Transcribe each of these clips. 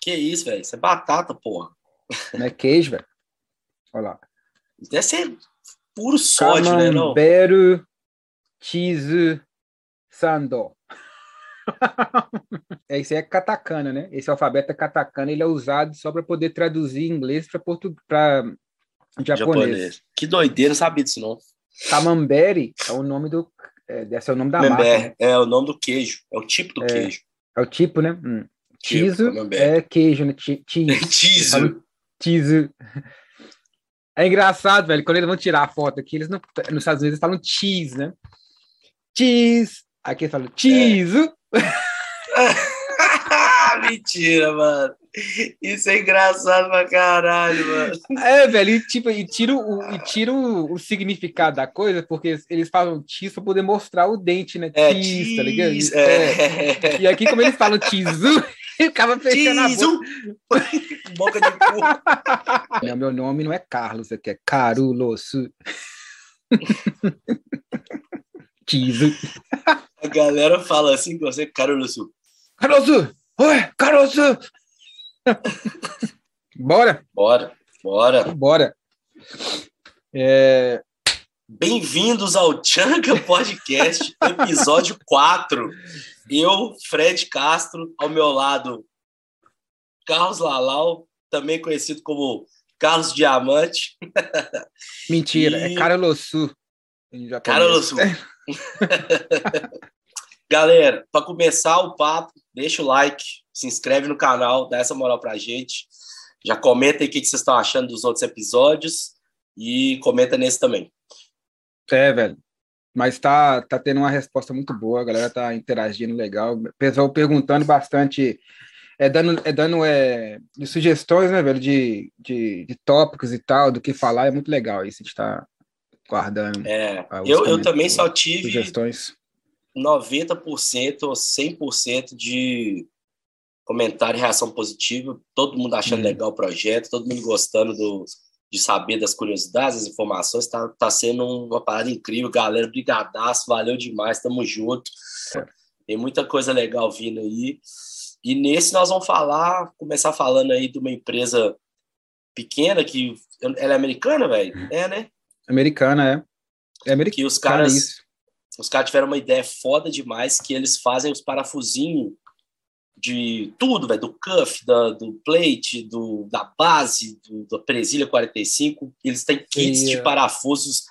Que isso, velho? Isso é batata, porra. Não é queijo, velho. Olha lá. Deve ser puro sódio, né? Não? Camembert cheese sando. Esse é katakana, né? Esse alfabeto é katakana, ele é usado só para poder traduzir inglês para portu... para japonês. japonês. Que doideira, sabia disso não. Camembert é o nome do é, esse é o nome da marca. Né? É o nome do queijo, é o tipo do é, queijo. É o tipo, né? Hum. Tipo, é queijo, né? Cheese. Cheese. Cheese. É engraçado, velho, quando eles vão tirar a foto aqui, eles não, nos Estados Unidos eles falam cheese, né? Cheese. Aqui eles falam cheese. É. Mentira, mano. Isso é engraçado pra caralho, mano. É, velho, e, tipo, e tira, o, e tira o, o significado da coisa, porque eles falam cheese pra poder mostrar o dente, né? É, cheese, tá ligado? É. é. E aqui, como eles falam cheese, ficava fechando cheese. a boca. boca de cu. Não, meu nome não é Carlos, aqui é Carulos. cheese. A galera fala assim com você, Carulos. Caruso! Oi, caroço! Bora? Bora, bora. Bora. É... Bem-vindos ao Tchanka Podcast, episódio 4. Eu, Fred Castro, ao meu lado, Carlos Lalau, também conhecido como Carlos Diamante. Mentira, e... é Carolossu. Carolossu. Galera, para começar o papo, deixa o like, se inscreve no canal, dá essa moral pra gente. Já comenta aí o que vocês estão achando dos outros episódios e comenta nesse também. É, velho. Mas tá, tá tendo uma resposta muito boa, a galera tá interagindo legal. O pessoal perguntando bastante, é dando, é dando é, sugestões, né, velho, de, de, de tópicos e tal, do que falar, é muito legal isso, a gente tá guardando. É, eu, eu também só tive sugestões 90% ou 100% de comentário e reação positiva, todo mundo achando hum. legal o projeto, todo mundo gostando do, de saber das curiosidades, das informações, tá, tá sendo uma parada incrível, galera, brigadaço, valeu demais, tamo junto, tem muita coisa legal vindo aí, e nesse nós vamos falar, começar falando aí de uma empresa pequena, que ela é americana, velho? Hum. É, né? Americana, é. É americana. Que os caras os caras tiveram uma ideia foda demais que eles fazem os parafusinhos de tudo, velho, do cuff, da, do plate, do, da base, do, da presilha 45. Eles têm kits de parafusos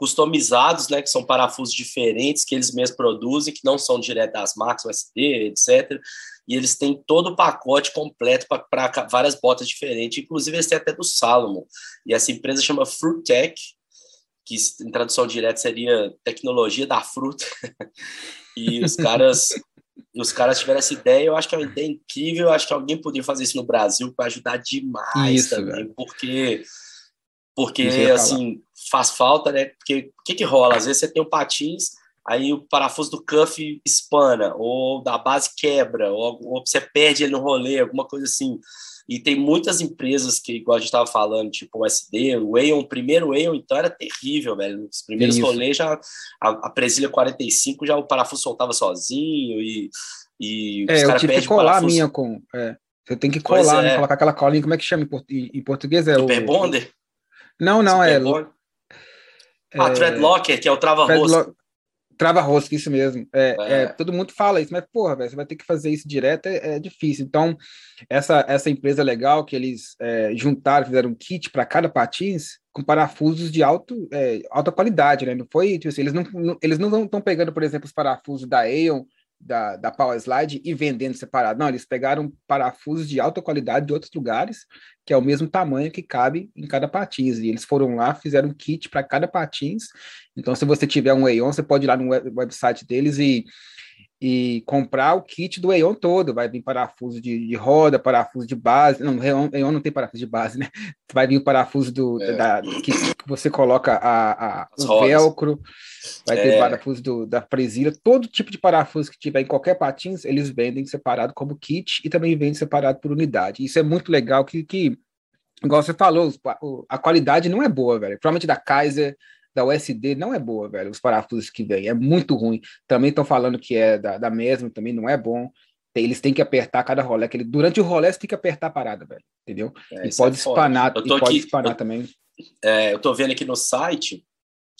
customizados, né, que são parafusos diferentes que eles mesmos produzem, que não são direto das marcas USD, etc. E eles têm todo o pacote completo para várias botas diferentes, inclusive eles têm até do Salomon. E essa empresa chama Fruitech, que em tradução direta seria tecnologia da fruta. e os caras os caras tiveram essa ideia, eu acho que é uma ideia incrível, eu acho que alguém poderia fazer isso no Brasil para ajudar demais isso, também, velho. porque porque assim, faz falta, né? Porque o que que rola? Às vezes você tem um patins, aí o parafuso do cuff espana, ou da base quebra, ou, ou você perde ele no rolê, alguma coisa assim. E tem muitas empresas que, igual a gente estava falando, tipo o SD, o Aeon, o primeiro Aeon, então era terrível, velho. Os primeiros Isso. rolês já, a, a presilha 45 já o parafuso soltava sozinho e, e é, os caras perdem colar a minha com. É. Você tem que colar, né? é. colocar aquela colinha, como é que chama em, em português? É Super o Bonder? Não, não, é. Ah, é... Threadlocker, que é o trava-rosca. Trava rosca, isso mesmo. É, é. É, todo mundo fala isso, mas, porra, véio, você vai ter que fazer isso direto, é, é difícil. Então, essa, essa empresa legal que eles é, juntaram, fizeram um kit para cada patins com parafusos de alto, é, alta qualidade, né? Não foi, tipo assim, eles não, não eles não estão pegando, por exemplo, os parafusos da Aeon, da, da Power Slide e vendendo separado. Não, eles pegaram parafusos de alta qualidade de outros lugares, que é o mesmo tamanho que cabe em cada patins. E eles foram lá, fizeram um kit para cada patins. Então, se você tiver um Aeon, você pode ir lá no web, website deles e e comprar o kit do Aeon todo. Vai vir parafuso de, de roda, parafuso de base. Não, Aeon não tem parafuso de base, né? Vai vir o parafuso do, é. da, que você coloca a, a o rodas. velcro, vai ter é. parafuso do, da presilha. Todo tipo de parafuso que tiver em qualquer patins, eles vendem separado como kit e também vendem separado por unidade. Isso é muito legal que, que igual você falou, a qualidade não é boa, velho. Provavelmente da Kaiser, da USD não é boa, velho. Os parafusos que vem é muito ruim. Também estão falando que é da, da mesma, também não é bom. eles têm que apertar cada rolé. Que ele, durante o rolé, você tem que apertar a parada, velho. Entendeu? É, e pode é espanar, e pode espanar eu, também. É, eu tô vendo aqui no site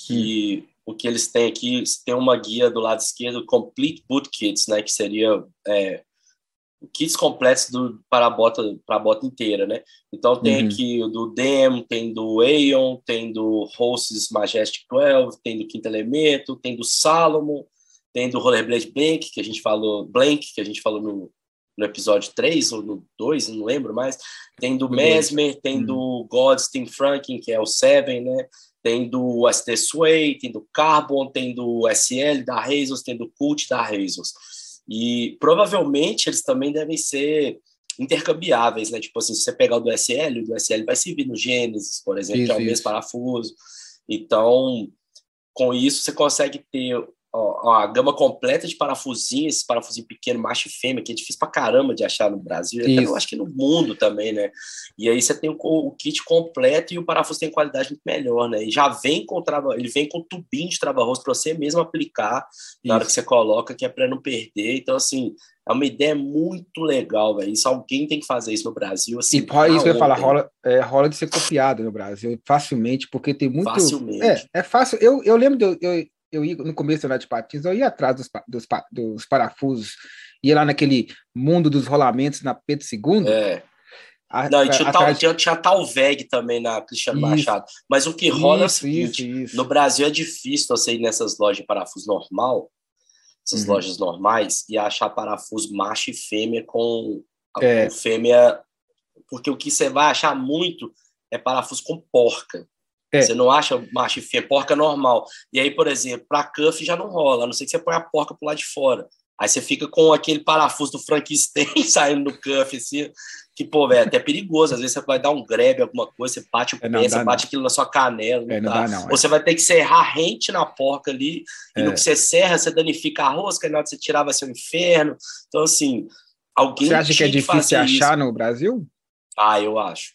que hum. o que eles têm aqui tem uma guia do lado esquerdo, Complete Boot Kits, né? Que seria é, kits completos do, para a bota para a bota inteira, né? Então tem uhum. aqui o do Dem, tem do Aeon, tem do Horses Majestic 12, tem do Quinto Elemento, tem do Salomon, tem do Rollerblade Blank, que a gente falou, Blank, que a gente falou no, no episódio 3 ou no 2, não lembro mais. Tem do Mesmer, tem uhum. do Godstein Franklin, que é o Seven, né? Tem do ST Sway, tem do Carbon, tem do SL da Razors, tem do Cult da Razors. E provavelmente eles também devem ser intercambiáveis, né? Tipo assim, se você pegar o do SL, o do SL vai servir no Gênesis, por exemplo, isso, que é o mesmo parafuso. Então, com isso, você consegue ter ó, a gama completa de parafusinhos, esse parafusinho pequeno, macho e fêmea, que é difícil pra caramba de achar no Brasil, até eu acho que no mundo também, né? E aí você tem o, o, kit completo e o parafuso tem qualidade muito melhor, né? E já vem com trava, ele vem com tubinho de trava-rosto para você mesmo aplicar na Isso. hora que você coloca, que é para não perder. Então, assim, é uma ideia muito legal, velho. Isso alguém tem que fazer isso no Brasil. Assim, e pode, isso que eu ia falar, rola, é, rola de ser copiado no Brasil, facilmente, porque tem muito. Facilmente. É, é fácil. Eu, eu lembro de eu, eu ia no começo da de patins, eu ia atrás dos, dos, dos, parafusos, ia lá naquele mundo dos rolamentos na Pedro II. É. A, Não, e tinha, tal, tinha, tinha tal VEG também na Cristiano isso. Machado. Mas o que rola isso, é o seguinte: isso. no Brasil é difícil você ir nessas lojas de parafuso normal, essas uhum. lojas normais, e achar parafuso macho e fêmea com, é. com fêmea. Porque o que você vai achar muito é parafuso com porca. É. Você não acha macho e fêmea, porca normal. E aí, por exemplo, para cuff já não rola, a não ser que você põe a porca pro lado de fora. Aí você fica com aquele parafuso do Frankenstein saindo do cuff, assim, que, pô, velho, é até perigoso. Às vezes você vai dar um grebe, alguma coisa, você bate o é, pé, não, você bate não. aquilo na sua canela. Não é, não dá, não, Ou é. você vai ter que serrar rente na porca ali, e no que você serra, você danifica a rosca, e na hora que você tirar vai ser um inferno. Então, assim, alguém. Você acha que é difícil achar isso. no Brasil? Ah, eu acho.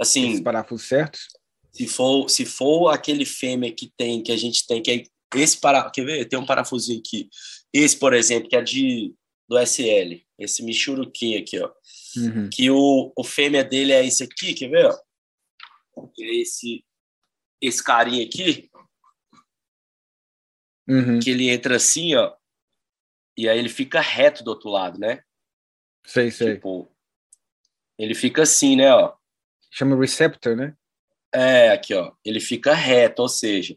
Assim. Os parafusos certos? Se for, se for aquele fêmea que tem, que a gente tem, que é esse para, quer ver? Tem um parafusinho aqui. Esse, por exemplo, que é de do SL, esse Michuruquinho aqui, ó. Uhum. Que o, o fêmea dele é esse aqui, quer ver? Ó? É esse esse carinha aqui. Uhum. Que ele entra assim, ó. E aí ele fica reto do outro lado, né? Sei, sei. Tipo, ele fica assim, né, ó. Chama receptor, né? É, aqui, ó. Ele fica reto, ou seja,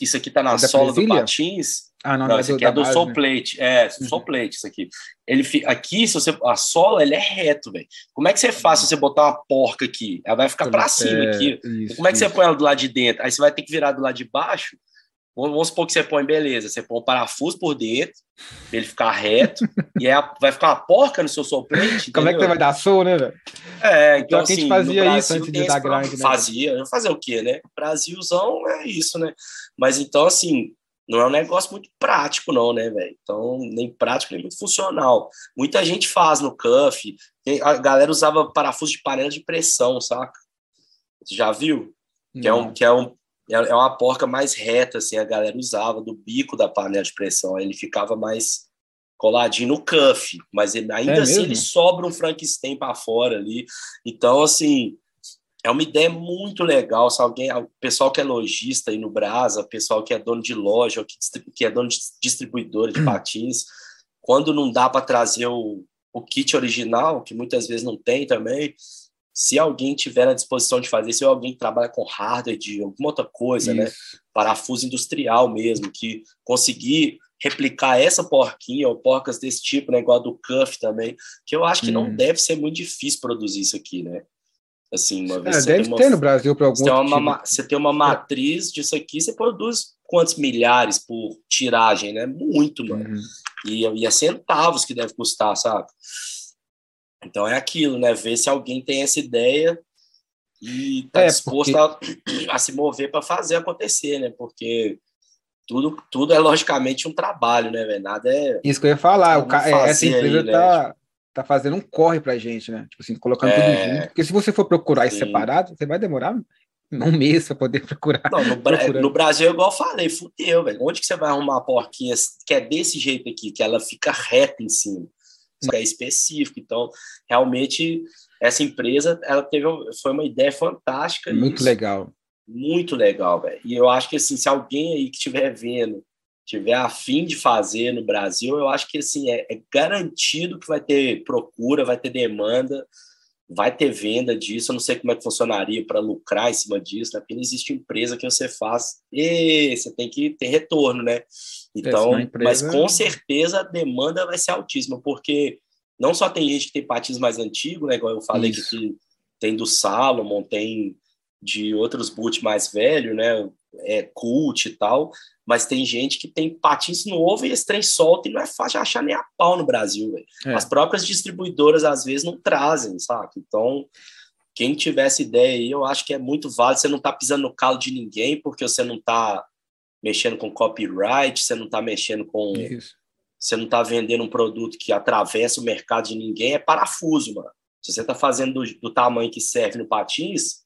isso aqui tá na é sola do patins. Ah, não, não, não é aqui é do base, né? plate. É, uhum. plate, isso aqui. Ele aqui, se você a sola, ele é reto, velho. Como é que você faz se você botar uma porca aqui? Ela vai ficar para cima é, aqui. Isso, Como é que isso. você põe ela do lado de dentro? Aí você vai ter que virar do lado de baixo Vamos supor que você põe, beleza, você põe um parafuso por dentro, pra ele ficar reto, e é vai ficar uma porca no seu soplete. Como é que você vai dar som, né, velho? É, então, assim, a gente fazia isso antes de dar grind, né? Fazia, fazer o quê, né? Brasilzão é isso, né? Mas então, assim, não é um negócio muito prático, não, né, velho? Então, nem prático, nem muito funcional. Muita gente faz no cuff, a galera usava parafuso de panela de pressão, saca? Você já viu? Que é, um, que é um é, é uma porca mais reta, assim, a galera usava do bico da panela de pressão, ele ficava mais coladinho no cuff, mas ele, ainda é assim mesmo? ele sobra um Frankenstein para fora ali. Então, assim, é uma ideia muito legal. Se alguém, o pessoal que é lojista aí no Brasa, pessoal que é dono de loja, que, é dono de distribuidora de patins, quando não dá para trazer o, o kit original, que muitas vezes não tem também, se alguém tiver à disposição de fazer, se alguém trabalha com hardware de alguma outra coisa, né? Isso. né? Parafuso industrial mesmo, que conseguir replicar essa porquinha ou porcas desse tipo, né? Igual a do Cuff também, que eu acho que hum. não deve ser muito difícil produzir isso aqui, né? Assim, uma vez é, deve uma, ter no Brasil para algum você tem, uma, tipo. você tem uma matriz disso aqui, você produz quantos milhares por tiragem, né? Muito, mano. Uhum. E, e é centavos que deve custar, sabe? Então é aquilo, né? Ver se alguém tem essa ideia e está é, disposto porque... a, a, se mover para fazer acontecer, né? Porque tudo, tudo é logicamente um trabalho, né, velho? Nada é. Isso que eu ia falar, o ca... É, essa empresa aí, tá, né? tá fazendo um corre pra gente, né? Tipo assim, colocando é... tudo junto. Porque se você for procurar isso separado, você vai demorar um mês para poder procurar. Não, no, no, Brasil, igual eu falei, fudeu, velho. Onde que você vai arrumar uma porquinha que é desse jeito aqui, que ela fica reta em cima? É específico. Então, realmente, essa empresa, ela teve, foi uma ideia fantástica. Muito isso. legal. Muito legal, velho. E eu acho que, assim, se alguém aí que estiver vendo tiver a fim de fazer no Brasil, eu acho que, assim, é, é garantido que vai ter procura, vai ter demanda, vai ter venda disso. Eu não sei como é que funcionaria para lucrar em cima disso, né? Porque não existe empresa que você faz e você tem que ter retorno, né? Então, empresa... mas com certeza a demanda vai ser altíssima, porque não só tem gente que tem patins mais antigos, né? Igual eu falei Isso. que tem do Salomon, tem de outros boot mais velho, né? É cult e tal, mas tem gente que tem patins novo e esse trem solta e não é fácil achar nem a pau no Brasil, é. As próprias distribuidoras às vezes não trazem, sabe? Então, quem tivesse ideia aí, eu acho que é muito válido. Você não tá pisando no calo de ninguém porque você não tá mexendo com copyright, você não está mexendo com. Isso. Você não está vendendo um produto que atravessa o mercado de ninguém, é parafuso, mano. Se você está fazendo do, do, tamanho que serve no patins,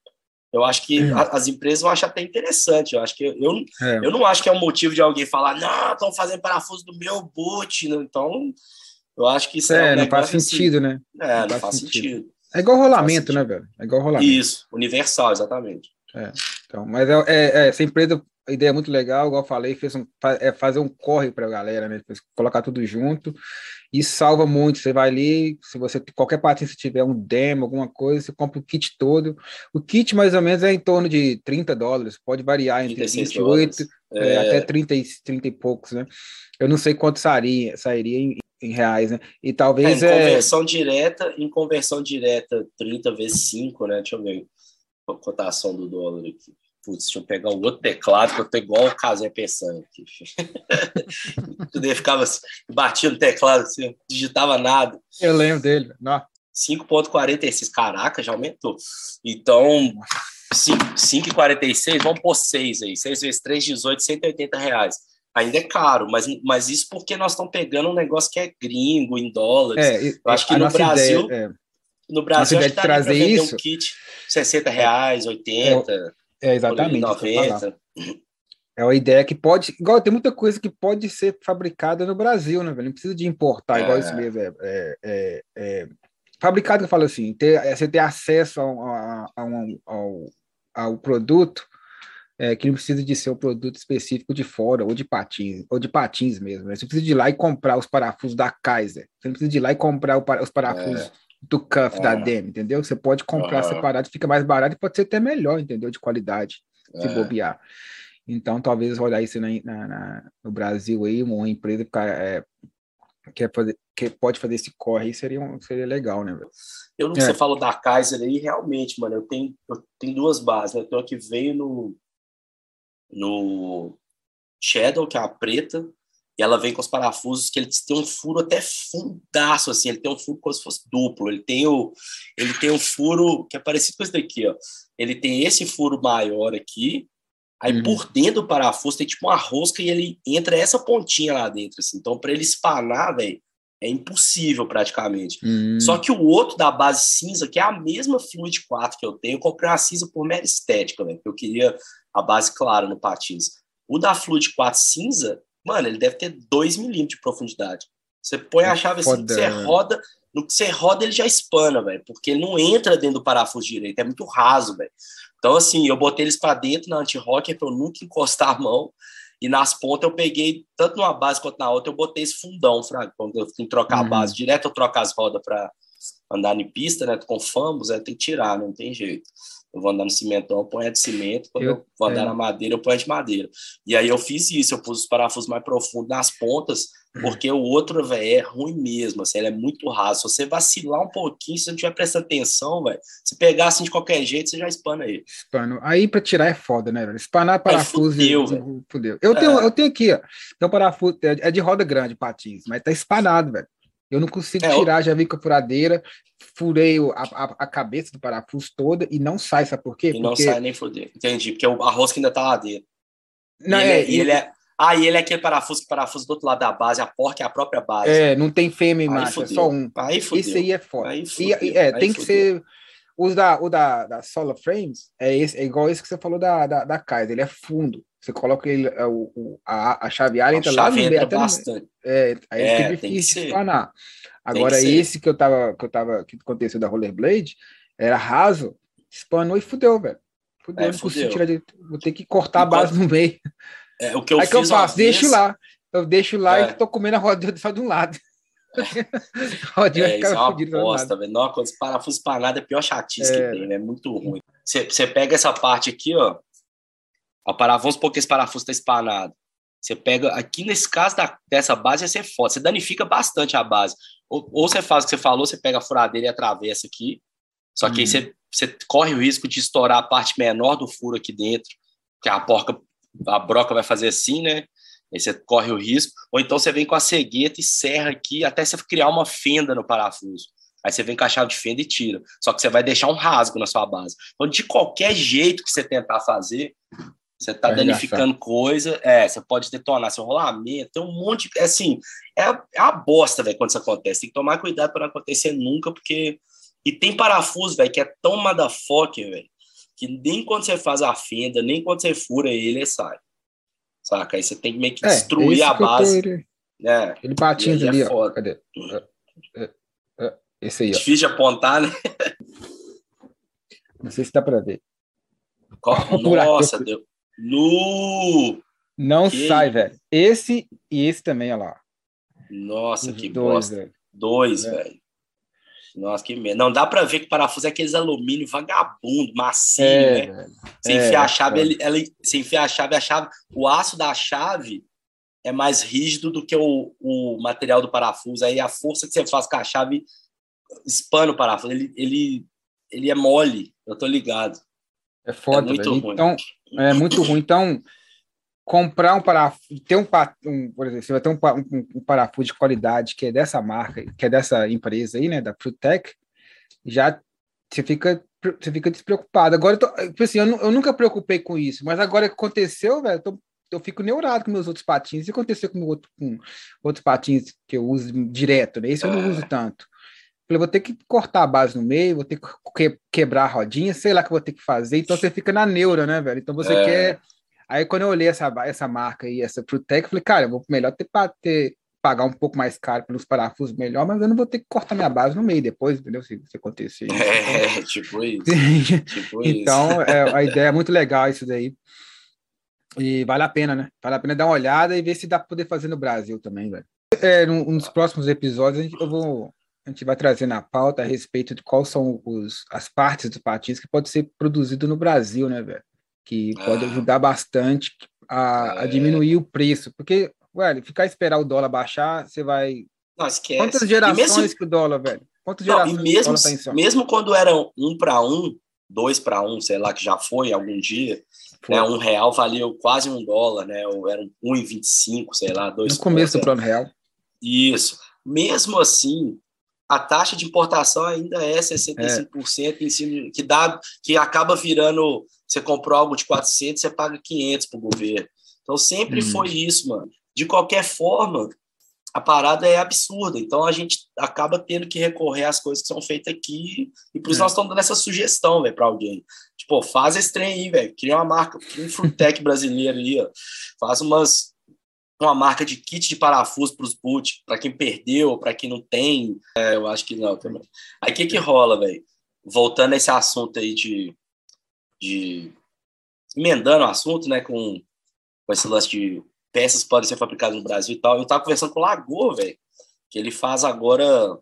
eu acho que é. a, as empresas vão achar até interessante. Eu acho que eu, é. eu não acho que é um motivo de alguém falar, não, estão fazendo parafuso do meu boot. Então, eu acho que isso é. é não faz assim. sentido, assim. né? É, não, não faz sentido. sentido. É igual rolamento, né, velho? É igual rolamento. Isso, universal, exatamente. É. Então, mas é, é, é, essa empresa a ideia é muito legal, igual eu falei, fez um, é fazer um corre para a galera, né? Colocar tudo junto e salva muito. Você vai ali, se você qualquer parte se tiver um demo, alguma coisa, você compra o kit todo. O kit mais ou menos é em torno de 30 dólares, pode variar entre 28 é, é... até 30, 30 e poucos, né? Eu não sei quanto sairia, sairia em, em reais, né? E talvez é, em conversão direta, em conversão direta 30 vezes 5, né? Deixa eu ver a cotação do dólar aqui. Putz, deixa eu pegar o outro teclado, que eu tô igual o Casé pensando aqui. Tudo ficava assim, batia no teclado, assim, digitava nada. Eu lembro dele. 5,46. Caraca, já aumentou. Então, 5,46, vamos pôr 6 aí. 6 vezes 3, 18, 180 reais. Ainda é caro, mas, mas isso porque nós estamos pegando um negócio que é gringo, em dólares. É, eu acho que no Brasil. Ideia, é. No Brasil, acho que trazer isso. um kit 60 reais, 80. É, é, exatamente. 90. É uma ideia que pode. Igual tem muita coisa que pode ser fabricada no Brasil, né, velho? Não precisa de importar, é. igual isso mesmo. É, é, é, é fabricado, eu falo assim, ter, é, você ter acesso ao, ao, ao, ao produto. É, que não precisa de ser um produto específico de fora, ou de patins, ou de patins mesmo. Né? Você precisa de ir lá e comprar os parafusos da Kaiser. Você não precisa de ir lá e comprar os parafusos é do cuff da Demi, entendeu? Você pode comprar uhum. separado, fica mais barato e pode ser até melhor, entendeu? De qualidade, se é. bobear. Então, talvez olhar isso na, na, na, no Brasil aí, uma empresa que, é, quer fazer, que pode fazer esse corre aí, seria, um, seria legal, né? Eu não é. você falou da Kaiser aí, realmente, mano, eu tenho, eu tenho duas bases, né? Eu tenho a que veio no, no Shadow, que é a preta, e ela vem com os parafusos que ele tem um furo até fundaço, assim, ele tem um furo como se fosse duplo, ele tem o, ele tem um furo que é parecido com esse daqui, ó. Ele tem esse furo maior aqui, aí uhum. por dentro do parafuso tem tipo uma rosca e ele entra essa pontinha lá dentro, assim. Então, para ele espanar, velho, é impossível praticamente. Uhum. Só que o outro da base cinza, que é a mesma Fluid 4 que eu tenho, eu comprei uma cinza por mera estética, velho, porque eu queria a base clara no patins. O da Fluid 4 cinza, Mano, ele deve ter 2 milímetros de profundidade. Você põe a é chave assim, você roda, no que você roda ele já espana, velho, porque ele não entra dentro do parafuso direito, é muito raso, velho. Então, assim, eu botei eles para dentro na anti-rocker para eu nunca encostar a mão. E nas pontas eu peguei, tanto numa base quanto na outra, eu botei esse fundão, fraga. Quando eu tenho que trocar uhum. a base direto, eu troco as rodas para andar em pista, né? Com fambos, é, tem que tirar, não tem jeito. Eu vou andar no cimentão, eu ponho de cimento. Quando eu, eu vou andar é. na madeira, eu ponho de madeira. E aí eu fiz isso, eu pus os parafusos mais profundos nas pontas, porque o outro, velho, é ruim mesmo, assim, ele é muito raso. Se você vacilar um pouquinho, se você não tiver prestando atenção, velho, se pegar assim de qualquer jeito, você já espana ele. Espano. Aí para tirar é foda, né, velho? Espanar parafuso. Aí fudeu, fudeu. Eu, tenho, é. eu tenho aqui, ó. Tem um parafuso, é, é de roda grande, patins, mas tá espanado, velho. Eu não consigo é, tirar, já vi com a furadeira, furei a, a, a, cabeça do parafuso toda e não sai, sabe por quê? E porque... não sai nem fuder. Entendi, porque o, a rosca ainda tá lá dentro. Não, e ele, é, é e ele é. Ah, e ele é aquele parafuso que parafuso do outro lado da base, a porca é a própria base. É, não tem fêmea e macho, é só um. Aí fudeu. Esse aí é foda. Aí fudeu. E, é, aí tem fudeu. que ser. Os da, o da, da Solar Frames é, esse, é igual esse que você falou da, da, da Kaiser, ele é fundo. Você coloca ele, é, o, a, a chavear entra lá no entra bastante. É, aí é, fica difícil de espanar. Agora, ser. esse que eu tava, que eu tava, que aconteceu da Rollerblade, era raso, espanou e fudeu, velho. Fudeu, É, não fudeu. tirar de. Vou ter que cortar a base no meio. É, o que eu Aí que eu fiz faço? Deixo vez- lá. Eu deixo lá É. e tô comendo a rodinha só de um lado. É, isso é uma um bosta, velho. Não, quando esse parafuso espanado é a pior chatice É. que tem, né? É muito ruim. Você, pega essa parte aqui, ó. A parafuso, vamos supor que esse parafuso tá espanado. Você pega, aqui nesse caso da, dessa base, vai ser foda. Você danifica bastante a base. Ou, ou você faz o que você falou, você pega a furadeira e atravessa aqui. Só que aí Uhum. você, você corre o risco de estourar a parte menor do furo aqui dentro, que a porca, a broca vai fazer assim, né? Aí você corre o risco. Ou então você vem com a cegueta e serra aqui até você criar uma fenda no parafuso. Aí você vem com a chave de fenda e tira. Só que você vai deixar um rasgo na sua base. Então, de qualquer jeito que você tentar fazer, você está danificando coisa. É, você pode detonar seu rolamento. Tem um monte de. Assim, é, é a bosta, velho, quando isso acontece. Tem que tomar cuidado para não acontecer nunca, porque. E tem parafuso, velho, que é tão motherfucker, velho, que nem quando você faz a fenda, nem quando você fura ele, ele sai. Saca? Aí você tem que meio que É, destruir esse a eu tô, base. ele, né? ele aí é ali, ó. Cadê? É, é, é, Esse aí, ó. Difícil de apontar, né? Não sei se dá pra ver. Nossa, deu. Nu! Não Que sai, velho. Esse e esse também, olha lá. Nossa, Os que dois, bosta. velho. Dois, É. velho. Nossa, que merda. Não dá pra ver que parafuso é aqueles alumínio vagabundo, macio, É, né? Você é, a chave, é. ele, ela, você enfia a chave, a chave, o aço da chave é mais rígido do que o, o material do parafuso. Aí a força que você faz com a chave espana o parafuso. Ele, ele, ele é mole, eu tô ligado. É foda, É muito velho. ruim. Então, é muito ruim. Então, comprar um parafuso, ter um, um por exemplo, você vai ter um, um- um parafuso de qualidade que é dessa marca, que é dessa empresa aí, né, da Frutec, já você fica, você fica despreocupado. Agora, eu, tô, tipo assim, eu, eu nunca preocupei com isso, mas agora que aconteceu, velho, eu, eu fico neurado com meus outros patins. Se acontecer com, outro, com outros patins que eu uso direto, né? Esse eu não É. uso tanto. Falei, vou ter que cortar a base no meio, vou ter que que- quebrar a rodinha, sei lá o que eu vou ter que fazer. Então você fica na neura, né, velho? Então você É. quer. Aí quando eu olhei essa, essa marca aí, essa Protec, eu falei, cara, eu vou melhor ter, ter pagar um pouco mais caro pelos parafusos melhor, mas eu não vou ter que cortar minha base no meio depois, entendeu? Se, se acontecer. É, tipo isso. Tipo Então, isso. é, a ideia é muito legal isso daí. E vale a pena, né? Vale a pena dar uma olhada e ver se dá para poder fazer no Brasil também, velho. É, num- nos próximos episódios, a gente, eu vou, a gente vai trazer na pauta a respeito de quais são os, as partes dos patins que pode ser produzido no Brasil, né, velho? Que pode Ah. ajudar bastante a, a É. diminuir o preço. Porque, velho, ficar esperar o dólar baixar, você vai. Não, esquece. Quantas gerações mesmo- que o dólar, velho? Quantas Não, gerações que o mesmo, dólar tá mesmo quando era um para um, dois para um, sei lá, que já foi algum dia, né, um real valia quase um dólar, né? Ou era um 1,25, sei lá, dois No começo do pontos, plano real. Isso. Mesmo assim, a taxa de importação ainda é 65% em cima, que dá, que acaba virando, você comprou algo de 400, você paga 500 para o governo. Então sempre Uhum. foi isso, mano. De qualquer forma, a parada é absurda. Então a gente acaba tendo que recorrer às coisas que são feitas aqui e por isso É. nós estamos dando essa sugestão, velho, para alguém. Tipo, faz esse trem aí, velho. Cria uma marca, cria um Frutec brasileiro aí, ó. Faz umas uma marca de kit de parafuso para os boot, para quem perdeu, para quem não tem. É, eu acho que não também. Aí o que que rola, velho? Voltando a esse assunto aí de, de emendando o assunto, né, com, com esse lance de peças que podem ser fabricadas no Brasil e tal. Eu tava conversando com o Lagoa, velho, que ele faz agora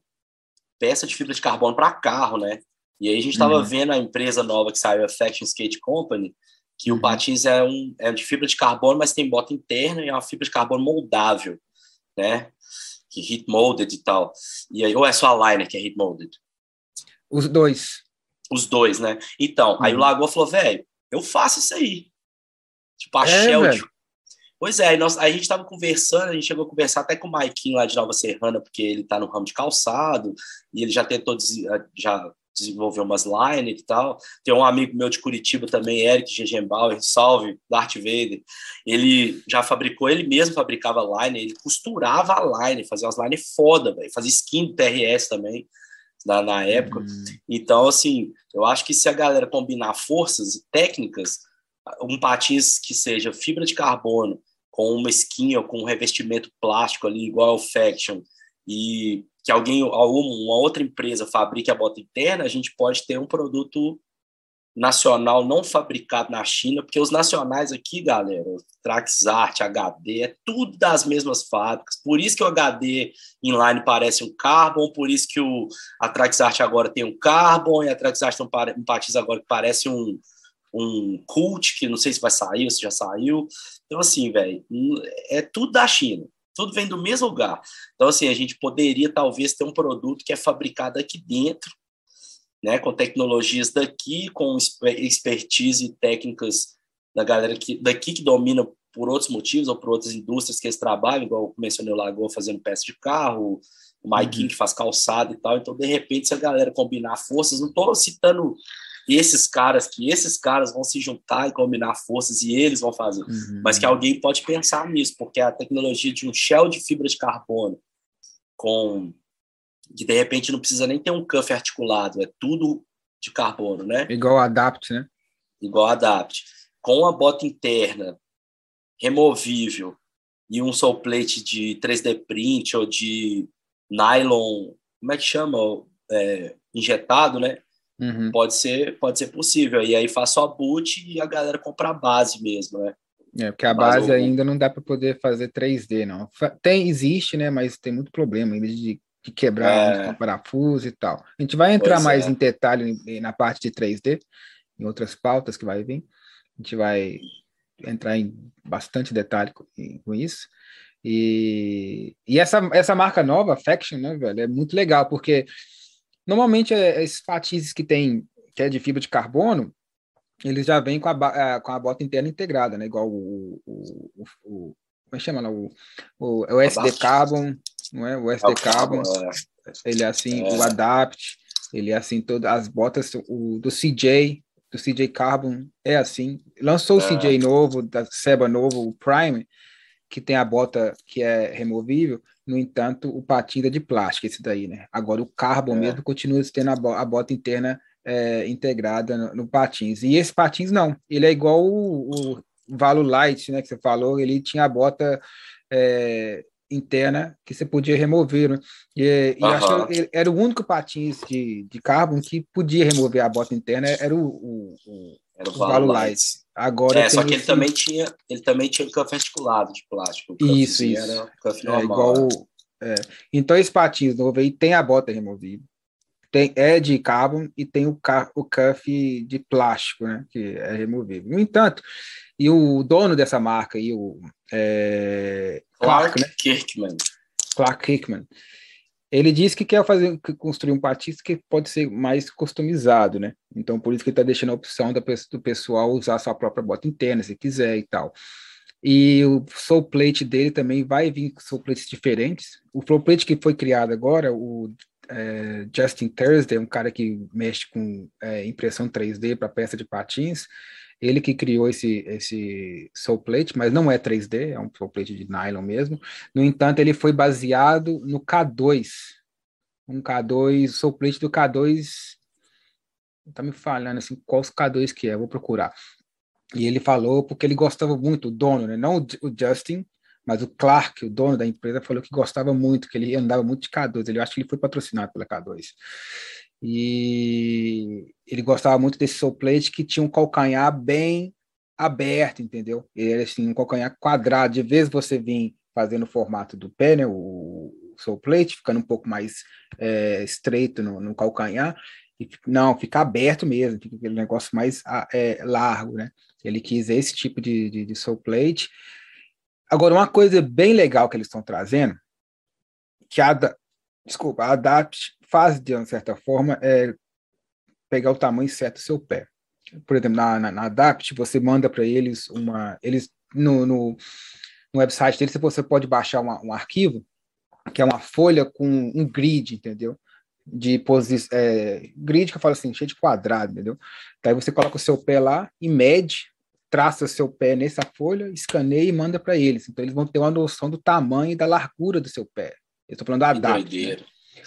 peça de fibra de carbono para carro, né? E aí a gente tava Uhum. vendo a empresa nova que saiu, a Faction Skate Company, que Uhum. o patins é, um, é de fibra de carbono, mas tem bota interna e é uma fibra de carbono moldável, né? Que heat molded e tal. E aí, ou é só a liner que é heat molded? Os dois. Os dois, né? Então, aí o Uhum. Lagoa falou, velho, eu faço isso aí. Tipo, a É, Shell. velho. Pois é, nós, a gente tava conversando, a gente chegou a conversar até com o Maikinho lá de Nova Serrana, porque ele tá no ramo de calçado, e ele já tentou, des- já desenvolver umas lines e tal. Tem um amigo meu de Curitiba também, Eric Gegenbauer, salve, Darth Vader. Ele já fabricou, ele mesmo fabricava line, ele costurava a line, fazia umas lines foda, velho. Fazia skin do TRS também, na, na época. Hum. Então, assim, eu acho que se a galera combinar forças e técnicas, um patins que seja fibra de carbono, com uma skin ou com um revestimento plástico ali, igual ao Faction, e que alguém, uma outra empresa fabrique a bota interna, a gente pode ter um produto nacional não fabricado na China, porque os nacionais aqui, galera, Traxart, HD, é tudo das mesmas fábricas. Por isso que o HD inline parece um Carbon, por isso que o, a Traxart agora tem um Carbon, e a Traxart tem um, um agora que parece um, um Cult, que não sei se vai sair ou se já saiu. Então, assim, velho, é tudo da China. Tudo vem do mesmo lugar. Então, assim, a gente poderia talvez ter um produto que é fabricado aqui dentro, né, com tecnologias daqui, com expertise e técnicas da galera que, daqui que domina por outros motivos ou por outras indústrias que eles trabalham, igual eu mencionei o Lagoa fazendo peça de carro, o Maikinho uhum. que faz calçado e tal. Então, de repente, se a galera combinar forças, não estou citando esses caras, que esses caras vão se juntar e combinar forças e eles vão fazer, uhum. mas que alguém pode pensar nisso, porque a tecnologia de um shell de fibra de carbono com que de repente não precisa nem ter um cuff articulado, é tudo de carbono, né? Igual Adapt, né? Igual Adapt. Com a bota interna removível e um sole plate de 3D print ou de nylon, como é que chama? É, injetado, né? Uhum. Pode ser, pode ser possível. E aí faço a boot e a galera compra a base mesmo, né? É, porque a base ainda não dá para poder fazer 3D, não. Tem, existe, né? Mas tem muito problema ainda de de quebrar é. parafuso e tal. A gente vai entrar pois mais é. em detalhe na parte de 3D, em outras pautas que vai vir. A gente vai entrar em bastante detalhe com, com isso. E, e essa, essa marca nova, Faction, né, velho, é muito legal, porque normalmente é, esses patins que tem, que é de fibra de carbono, eles já vêm com a, com a bota interna integrada, né? Igual o, o, o, o como é que chama lá? O, o, o SD Carbon, não é? O SD Carbon, é. ele é assim, é. o Adapt, ele é assim, todas as botas, o do CJ, do CJ Carbon é assim. Lançou o é. CJ novo, da Seba novo, o Prime, que tem a bota que é removível, no entanto, o patinho é de plástico, esse daí, né? Agora o Carbon é. mesmo continua tendo a bota interna é, integrada no, no, patins. E esse patins não, ele é igual o, o Valo Light, né, que você falou, ele tinha a bota é, interna que você podia remover. Né? E, e acho que era o único patins de, de carbon que podia remover a bota interna, era o, o, o, era o, o. Agora é, só que esse... ele também tinha ele também tinha cuff articulado de plástico. Isso, isso. Era cuff normal, é igual. Né? É. Então esse patins novo aí tem a bota removível. Tem, é de carbon e tem o, o cuff de plástico, né? Que é removível. No entanto, e o dono dessa marca aí, o é, Clark, Clark né? Kirkman. Clark Kirkman. Ele disse que quer fazer construir um patins que pode ser mais customizado, né? Então por isso que ele está deixando a opção da, do pessoal usar sua própria bota interna, se quiser e tal. E o soul plate dele também vai vir com soul plates diferentes. O flow plate que foi criado agora, o é, Justin Thursday, um cara que mexe com é, impressão 3D para peça de patins, ele que criou esse, esse soul plate, mas não é 3D, é um soul plate de nylon mesmo. No entanto, ele foi baseado no K2, um K2, soul plate do K2, tá me falando assim, qual os K2 que é, vou procurar. E ele falou porque ele gostava muito, o dono, né? não o Justin, mas o Clark, o dono da empresa, falou que gostava muito, que ele andava muito de K2. Ele acho que ele foi patrocinado pela K2. E ele gostava muito desse soul que tinha um calcanhar bem aberto, entendeu? Ele assim, um calcanhar quadrado. De vez você vir fazendo o formato do pé, né, o soul ficando um pouco mais é, estreito no, no, calcanhar. Não, fica aberto mesmo, fica aquele negócio mais é, largo, né? Ele quis esse tipo de, de, de. Agora, uma coisa bem legal que eles estão trazendo, que a, desculpa, a Adapt faz de uma certa forma é pegar o tamanho certo do seu pé. Por exemplo, na, na, na Adapt, você manda para eles uma. Eles no, no, no, website deles você pode baixar uma, um arquivo que é uma folha com um grid, entendeu? De posição. É, grid que eu falo assim, cheio de quadrado, entendeu? Daí você coloca o seu pé lá e mede traça seu pé nessa folha, escaneia e manda para eles. Então eles vão ter uma noção do tamanho e da largura do seu pé. Eu estou falando da DAP. Né?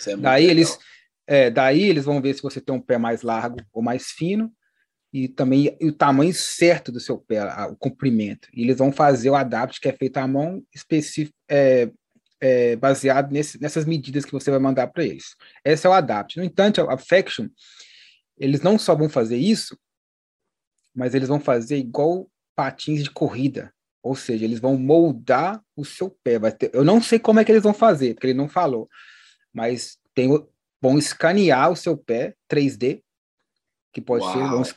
É daí legal. eles é, daí eles vão ver se você tem um pé mais largo ou mais fino e também o tamanho certo do seu pé, o comprimento. E eles vão fazer o adapt que é feito à mão específico, é, é, baseado nesse, nessas medidas que você vai mandar para eles. Esse é o adapt. No entanto, a Faction, eles não só vão fazer isso, mas eles vão fazer igual patins de corrida. Ou seja, eles vão moldar o seu pé. Ter, eu não sei como é que eles vão fazer, porque ele não falou. Mas tem, vão escanear o seu pé 3D, que pode Uau. ser.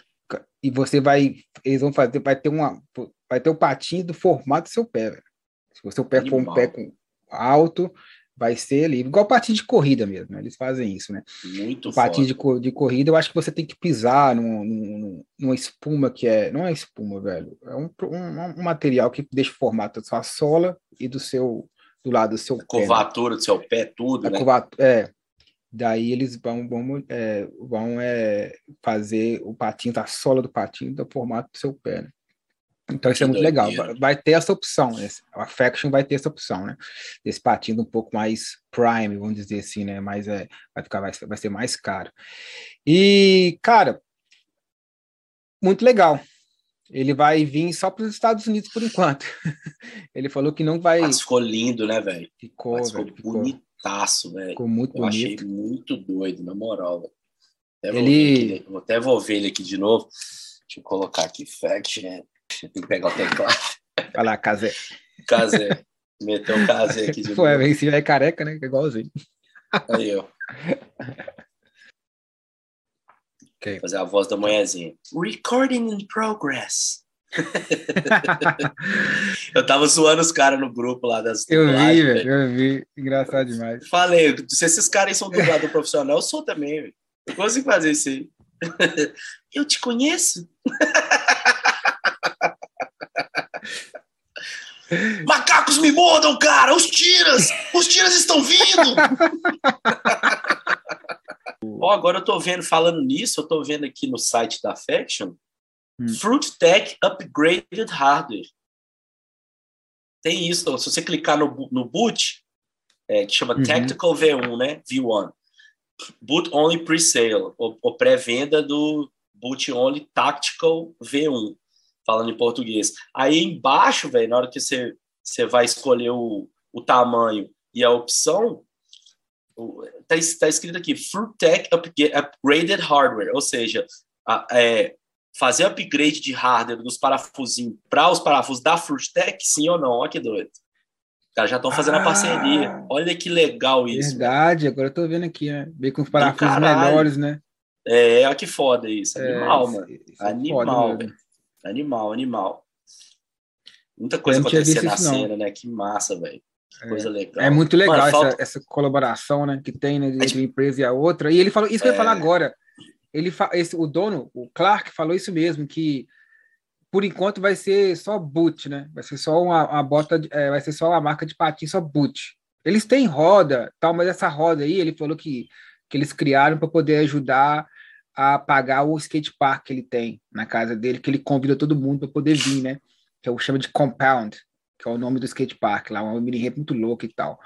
e você vai. Eles vão fazer. Vai ter uma. Vai ter o patinho do formato do seu pé. Véio. Se o seu pé Animal. for um pé com alto, vai ser ali, igual patinho de corrida mesmo, né? eles fazem isso, né? Muito Patinho de, de, corrida, eu acho que você tem que pisar num, num, numa espuma que é, não é espuma, velho, é um, um, um material que deixa o formato da sua sola e do seu, do lado do seu a pé. Né? Curvatura né? do seu pé, tudo, a né? Curvatura, é, daí eles vão, vão, é, vão é, fazer o patinho, da sola do patinho do formato do seu pé, né? Então isso que é muito doideira. legal. Vai ter essa opção, né? a Faction vai ter essa opção, né? Desse patinho um pouco mais prime, vamos dizer assim, né? Mas é, vai ficar, vai, vai ser mais caro. E, cara, muito legal. Ele vai vir só para os Estados Unidos por enquanto. Ele falou que não vai. Mas ficou lindo, né, velho? Ficou, Mas ficou, ficou bonitaço, velho. Ficou muito Eu bonito. achei muito doido, na moral. Até ele... Vou, até vou ver ele aqui de novo. Deixa eu colocar aqui, Faction. Tem que pegar o teclado. Olha lá, Casé. Casé. Meteu o Casé aqui de Pô, novo. Esse é careca, né? Igualzinho. Aí, ó. Okay. Fazer a voz da manhãzinha. Recording in progress. eu tava zoando os caras no grupo lá das Eu vi, velho. Eu vi. Engraçado demais. Falei, se esses caras são dublador profissional, eu sou também, velho. Eu consigo fazer isso aí. eu te conheço? Macacos me mordam, cara! Os tiras! Os tiras estão vindo! Ó, oh, agora eu tô vendo, falando nisso, eu tô vendo aqui no site da Faction, hum. Fruit Tech Upgraded Hardware. Tem isso, então, se você clicar no, no boot, é, que chama uhum. Tactical V1, né? V1. Boot Only Pre-Sale, ou, pré-venda do Boot Only Tactical V1 falando em português. Aí embaixo, velho, na hora que você, você vai escolher o, o tamanho e a opção, tá, tá escrito aqui, Fruitech Upgraded Hardware, ou seja, a, é, fazer upgrade de hardware dos parafusinhos para os parafusos da Fruitech, sim ou não? Olha que doido. Os caras já estão fazendo ah, a parceria. Olha que legal isso. Verdade, agora eu tô vendo aqui, né? Bem com os parafusos melhores, né? É, olha que foda isso. É, Animal, é, mano. Isso Animal, velho. Animal, animal. Muita coisa acontecendo na cena, né? Que massa, velho. É, coisa legal. É muito legal Mano, essa, falta... essa, colaboração, né? Que tem né, entre uma empresa e a outra. E ele falou, isso que é... eu ia falar é. agora. Ele fa... esse, o dono, o Clark, falou isso mesmo, que por enquanto vai ser só boot, né? Vai ser só uma, uma bota, de, é, vai ser só uma marca de patins, só boot. Eles têm roda, tal, mas essa roda aí, ele falou que, que eles criaram para poder ajudar a pagar o skate park que ele tem na casa dele, que ele convida todo mundo para poder vir, né? Que eu chamo de Compound, que é o nome do skate park lá, uma mini ramp muito louca e tal.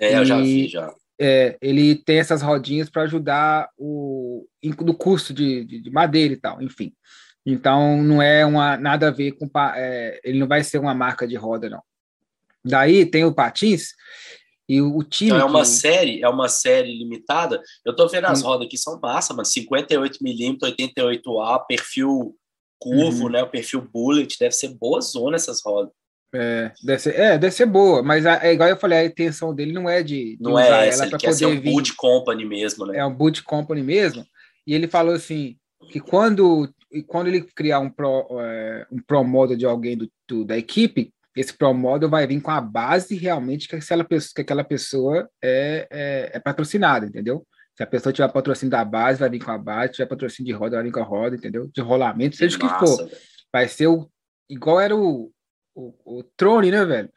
É, e, eu já vi, já. É, ele tem essas rodinhas para ajudar o no custo de, de, de, madeira e tal, enfim. Então não é uma nada a ver com é, ele não vai ser uma marca de roda não. Daí tem o patins e o, time. Então é uma que... série, é uma série limitada. Eu tô vendo as Sim. rodas aqui, são massa, mas 58mm, 88A, perfil curvo, uhum. né? O perfil bullet, deve ser boa zona essas rodas. É, deve ser, é, deve ser boa, mas a, é igual eu falei, a intenção dele não é de, de não é essa, ela para poder ser um vir. boot company mesmo, né? É um boot company mesmo. E ele falou assim que quando quando ele criar um pro, é, um pro modo de alguém do, do, da equipe, esse Pro Model vai vir com a base realmente que aquela pessoa, que aquela pessoa é, é, é patrocinada, entendeu? Se a pessoa tiver patrocínio da base, vai vir com a base, se tiver patrocínio de roda, vai vir com a roda, entendeu? De rolamento, seja o que for. Vai ser o, igual era o, o, o Trone, né, velho?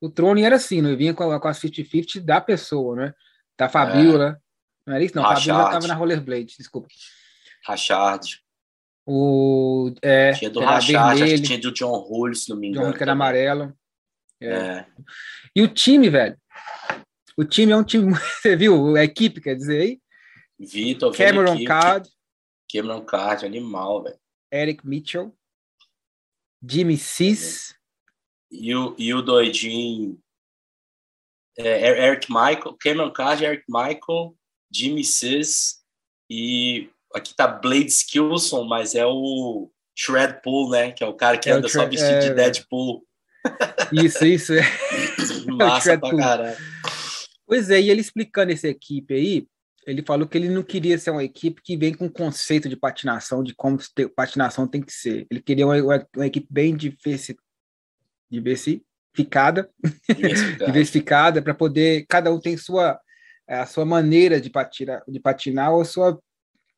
O Trone era assim, não vinha com, a, com as 50-50 da pessoa, né? Da Fabiola. É. Não era isso? Não, a Fabiola estava na Rollerblade, desculpa. Rachard. O, é, tinha do Rachard, acho que tinha do John Hull, se não me engano. John que era amarelo. É. é. E o time, velho. O time é um time. Você viu a equipe, quer dizer aí? Vitor, Cameron Card. Cameron Card, animal, velho. Eric Mitchell. Jimmy Cis. E o, e o doidinho. é, Eric Michael, Cameron Card, Eric Michael, Jimmy Sis e aqui tá Blade Skilson, mas é o Shredpool, né? Que é o cara que é anda só vestido é... de Deadpool. Isso, isso. É. Massa pra caralho. Pois é, e ele explicando essa equipe aí, ele falou que ele não queria ser uma equipe que vem com conceito de patinação, de como patinação tem que ser. Ele queria uma, uma, uma equipe bem diversi, diversificada, diversificada, para poder cada um tem sua a sua maneira de patinar, de patinar ou a sua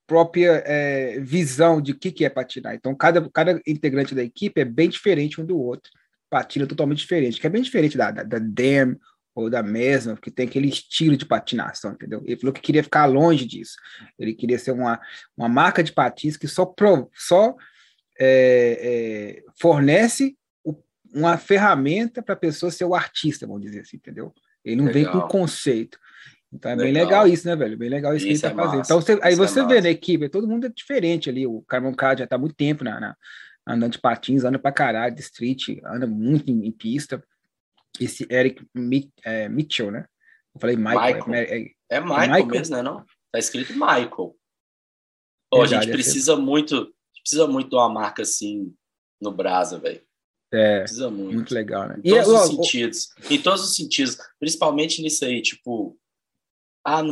própria é, visão de o que, que é patinar. Então, cada, cada integrante da equipe é bem diferente um do outro, patina totalmente diferente, que é bem diferente da, da, da Dam ou da mesma, que tem aquele estilo de patinação, entendeu? Ele falou que queria ficar longe disso. Ele queria ser uma, uma marca de patins que só, pro, só é, é, fornece uma ferramenta para a pessoa ser o artista, vamos dizer assim, entendeu? Ele não legal. vem com conceito. Então é legal. bem legal isso, né, velho? Bem legal isso, isso que ele tá é fazendo. Então você, aí você é vê na equipe, todo mundo é diferente ali. O Carmon Card já tá há muito tempo na, na, andando de patins, anda pra caralho de street, anda muito em, em pista esse Eric é, Mitchell, né? Eu falei Michael. Michael. É, é, é, Michael, Michael, mesmo, né? Não? Tá escrito Michael. Oh, a gente precisa muito, gente precisa muito de uma marca assim no Brasa, velho. É, precisa muito. Muito legal, né? Em todos e, os sentidos. Em todos os sentidos. Principalmente nisso aí, tipo, ah,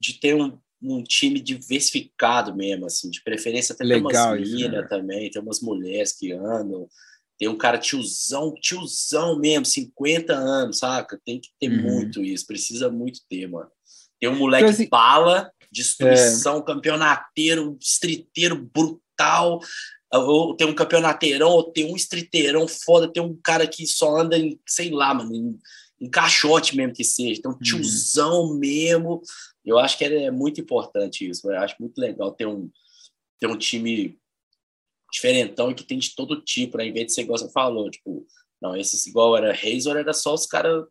de ter um, um time diversificado mesmo, assim, de preferência até legal umas meninas né? também, tem umas mulheres que andam, tem um cara tiozão, tiozão mesmo, 50 anos, saca? Tem que ter uhum. muito isso, precisa muito ter, mano. Tem um moleque assim, bala, destruição, é... campeonateiro, estriteiro brutal. Ou tem um campeonateirão, ou tem um estriteirão foda, tem um cara que só anda em, sei lá, mano, em, em caixote mesmo que seja. Tem um uhum. tiozão uhum. mesmo. Eu acho que é, muito importante isso. Eu acho muito legal ter um, ter um time diferentão e que tem de todo tipo, né? Em vez de ser igual você falou, tipo, não, esses igual era Razor, era só os caras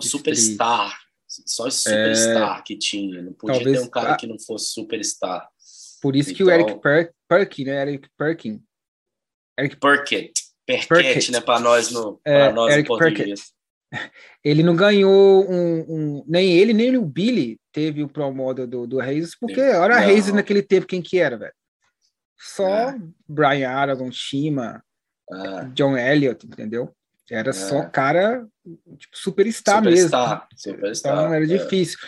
superstar, só os superstar é... que tinha, não podia Talvez... ter um cara que não fosse superstar. Por isso então... que o Eric então per Perkin, né? Eric Perkin. Eric Perkett, Perkett, né? Para nós no, é, nós Eric português. Ele não ganhou um, um, Nem ele, nem o Billy teve o promodo do, do Reis, porque olha a Reis naquele tempo, quem que era, velho? Só é. Brian Aragon, Shima, é. John Elliott, entendeu? Era é. só cara tipo, superstar, superstar mesmo. Superstar, então era é. difícil.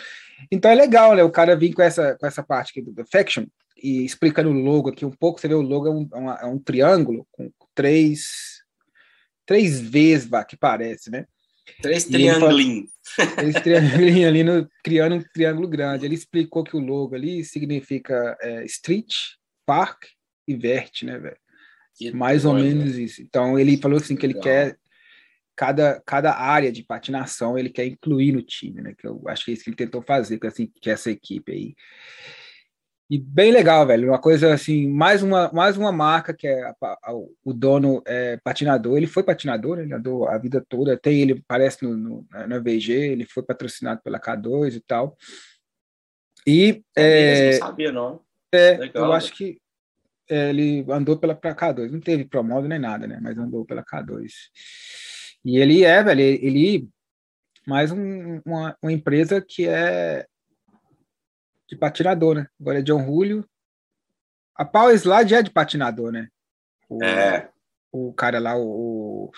Então é legal, né? O cara vir com essa, com essa parte aqui do, do Faction e explicando o logo aqui um pouco. Você vê o logo é um, é um triângulo com três, três V's que parece, né? Três triangulinhos. Três triangulinhos ali, no, criando um triângulo grande. Ele explicou que o logo ali significa é, street, park e verte, né, velho? Mais ou menos isso. Então ele falou assim que ele quer cada, cada área de patinação ele quer incluir no time, né? Que eu acho que é isso que ele tentou fazer com assim, que essa equipe aí. E bem legal, velho. Uma coisa assim, mais uma, mais uma marca que é a, a, o dono é patinador. Ele foi patinador, né? ele andou a vida toda. Tem ele, parece no, no, na VG, ele foi patrocinado pela K2 e tal. E. É, não sabia, não. É, legal, eu acho que é, ele andou pela pra K2, não teve promodo nem nada, né? Mas andou pela K2. E ele é, velho, ele mais um, uma, uma empresa que é de patinador, né? Agora é John Julio. A Power Slide é de patinador, né? O, é. O cara lá, o, o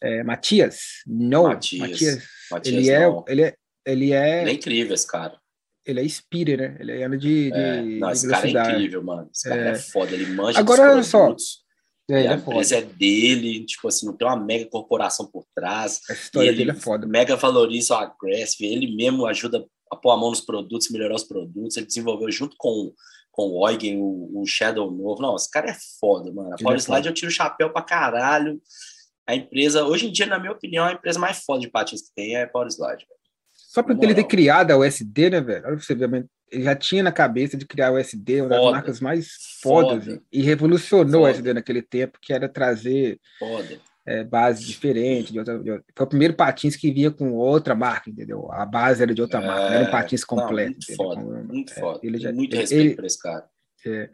é, Matias. Não, Matias. Matias. Matias ele, é, ele é, ele é. Ele é incrível esse cara ele é speeder, né? Ele anda de, de, é, não, esse cara é incrível, mano. Esse cara é, é foda, ele manja Agora, olha só. É, a é empresa é dele, tipo assim, não tem uma mega corporação por trás. A história ele dele é foda. Mega valoriza o Aggressive, ele mesmo ajuda a pôr a mão nos produtos, melhorar os produtos. Ele desenvolveu junto com, com o Eugen, o, o Shadow novo. Não, esse cara é foda, mano. A Power é Slide eu tiro o chapéu pra caralho. A empresa, hoje em dia, na minha opinião, a empresa mais foda de patins que tem é a Power Slide. Só para ele ter criado a USD, né, velho? Olha você ver, ele já tinha na cabeça de criar a USD, uma das Foda. marcas mais fodas, Foda. e revolucionou Foda. a USD naquele tempo, que era trazer é, base diferente. De outra, de outra. Foi o primeiro patins que vinha com outra marca, entendeu? A base era de outra é, marca, era um patins completo. Não, muito foda, muito é, foda. Ele já, muito respeito ele, por esse cara. É.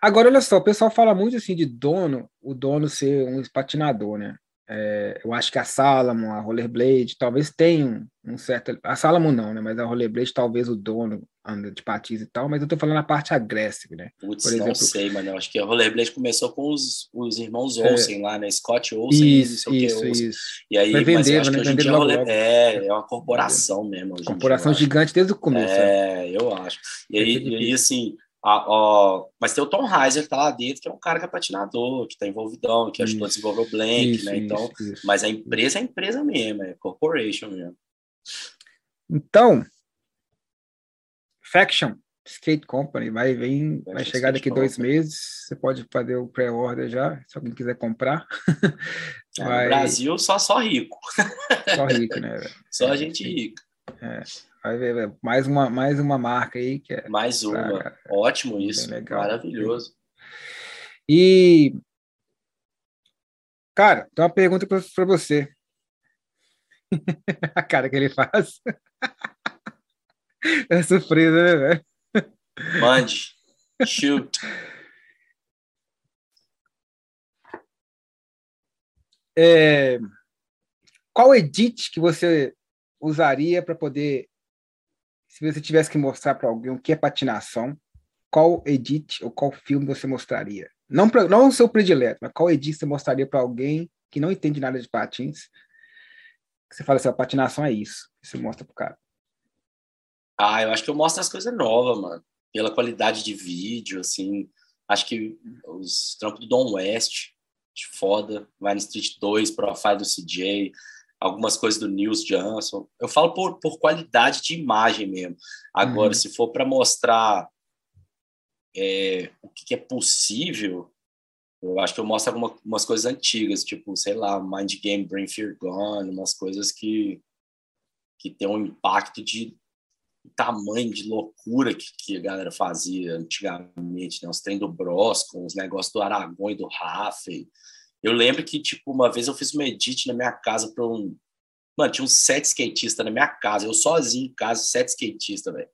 Agora, olha só, o pessoal fala muito assim de dono, o dono ser um patinador, né? É, eu acho que a Salomon, a Rollerblade, talvez tenham um certo. A Salomon não, né? Mas a Rollerblade, talvez o dono anda de patins e tal, mas eu tô falando a parte agressiva, né? Putz, Por exemplo, não sei, mano. Acho que a Rollerblade começou com os, os irmãos é. Olsen é, lá, né? Scott Olsen isso, e isso, Olsen. isso. E aí, mas eu acho né? que em dia roller... é, é uma corporação mesmo. corporação dia, gigante desde o começo. É, é, eu acho. E aí, e aí assim, a, mas tem o Tom Heiser que tá lá dentro, que é um cara que é patinador, que tá envolvidão, que ajudou a desenvolver o Blank, isso, né? Então, isso, mas a empresa é a empresa mesmo, é corporation mesmo. Então, Faction Skate Company vai vir, vai chegar daqui dois meses. Você pode fazer o pré-order já, se alguém quiser comprar. É, vai... No Brasil, só só rico. Só rico, né? Só é, gente rica. É. Vai ver, mais uma, mais uma marca aí que é. Mais uma. Pra, Ótimo isso. Legal. Maravilhoso. E. Cara, tem uma pergunta para você. A cara que ele faz. É surpresa, né, velho? Mande. Shoot. É, qual edit que você usaria para poder, se você tivesse que mostrar para alguém o que é patinação, qual edit ou qual filme você mostraria? Não, pra, não o seu predileto, mas qual edit você mostraria para alguém que não entende nada de patins? Que você fala assim, a patinação é isso. Você mostra pro cara. Ah, eu acho que eu mostro as coisas novas, mano. Pela qualidade de vídeo, assim. Acho que os trampos do Don West, de foda. Vai no Street 2, Profile do CJ, algumas coisas do Nils Johnson. Eu falo por, por qualidade de imagem mesmo. Agora, uhum. se for para mostrar é, o que, que, é possível, eu acho que eu mostro algumas coisas antigas, tipo, sei lá, Mind Game, Brain Fear Gone, umas coisas que, que tem um impacto de tamanho de loucura que, que a galera fazia antigamente, né? Os trem do Bros, com os negócios do Aragão e do Raffey. Eu lembro que, tipo, uma vez eu fiz uma edit na minha casa para um. Mano, tinha uns sete skatistas na minha casa, eu sozinho em casa, sete skatistas, velho.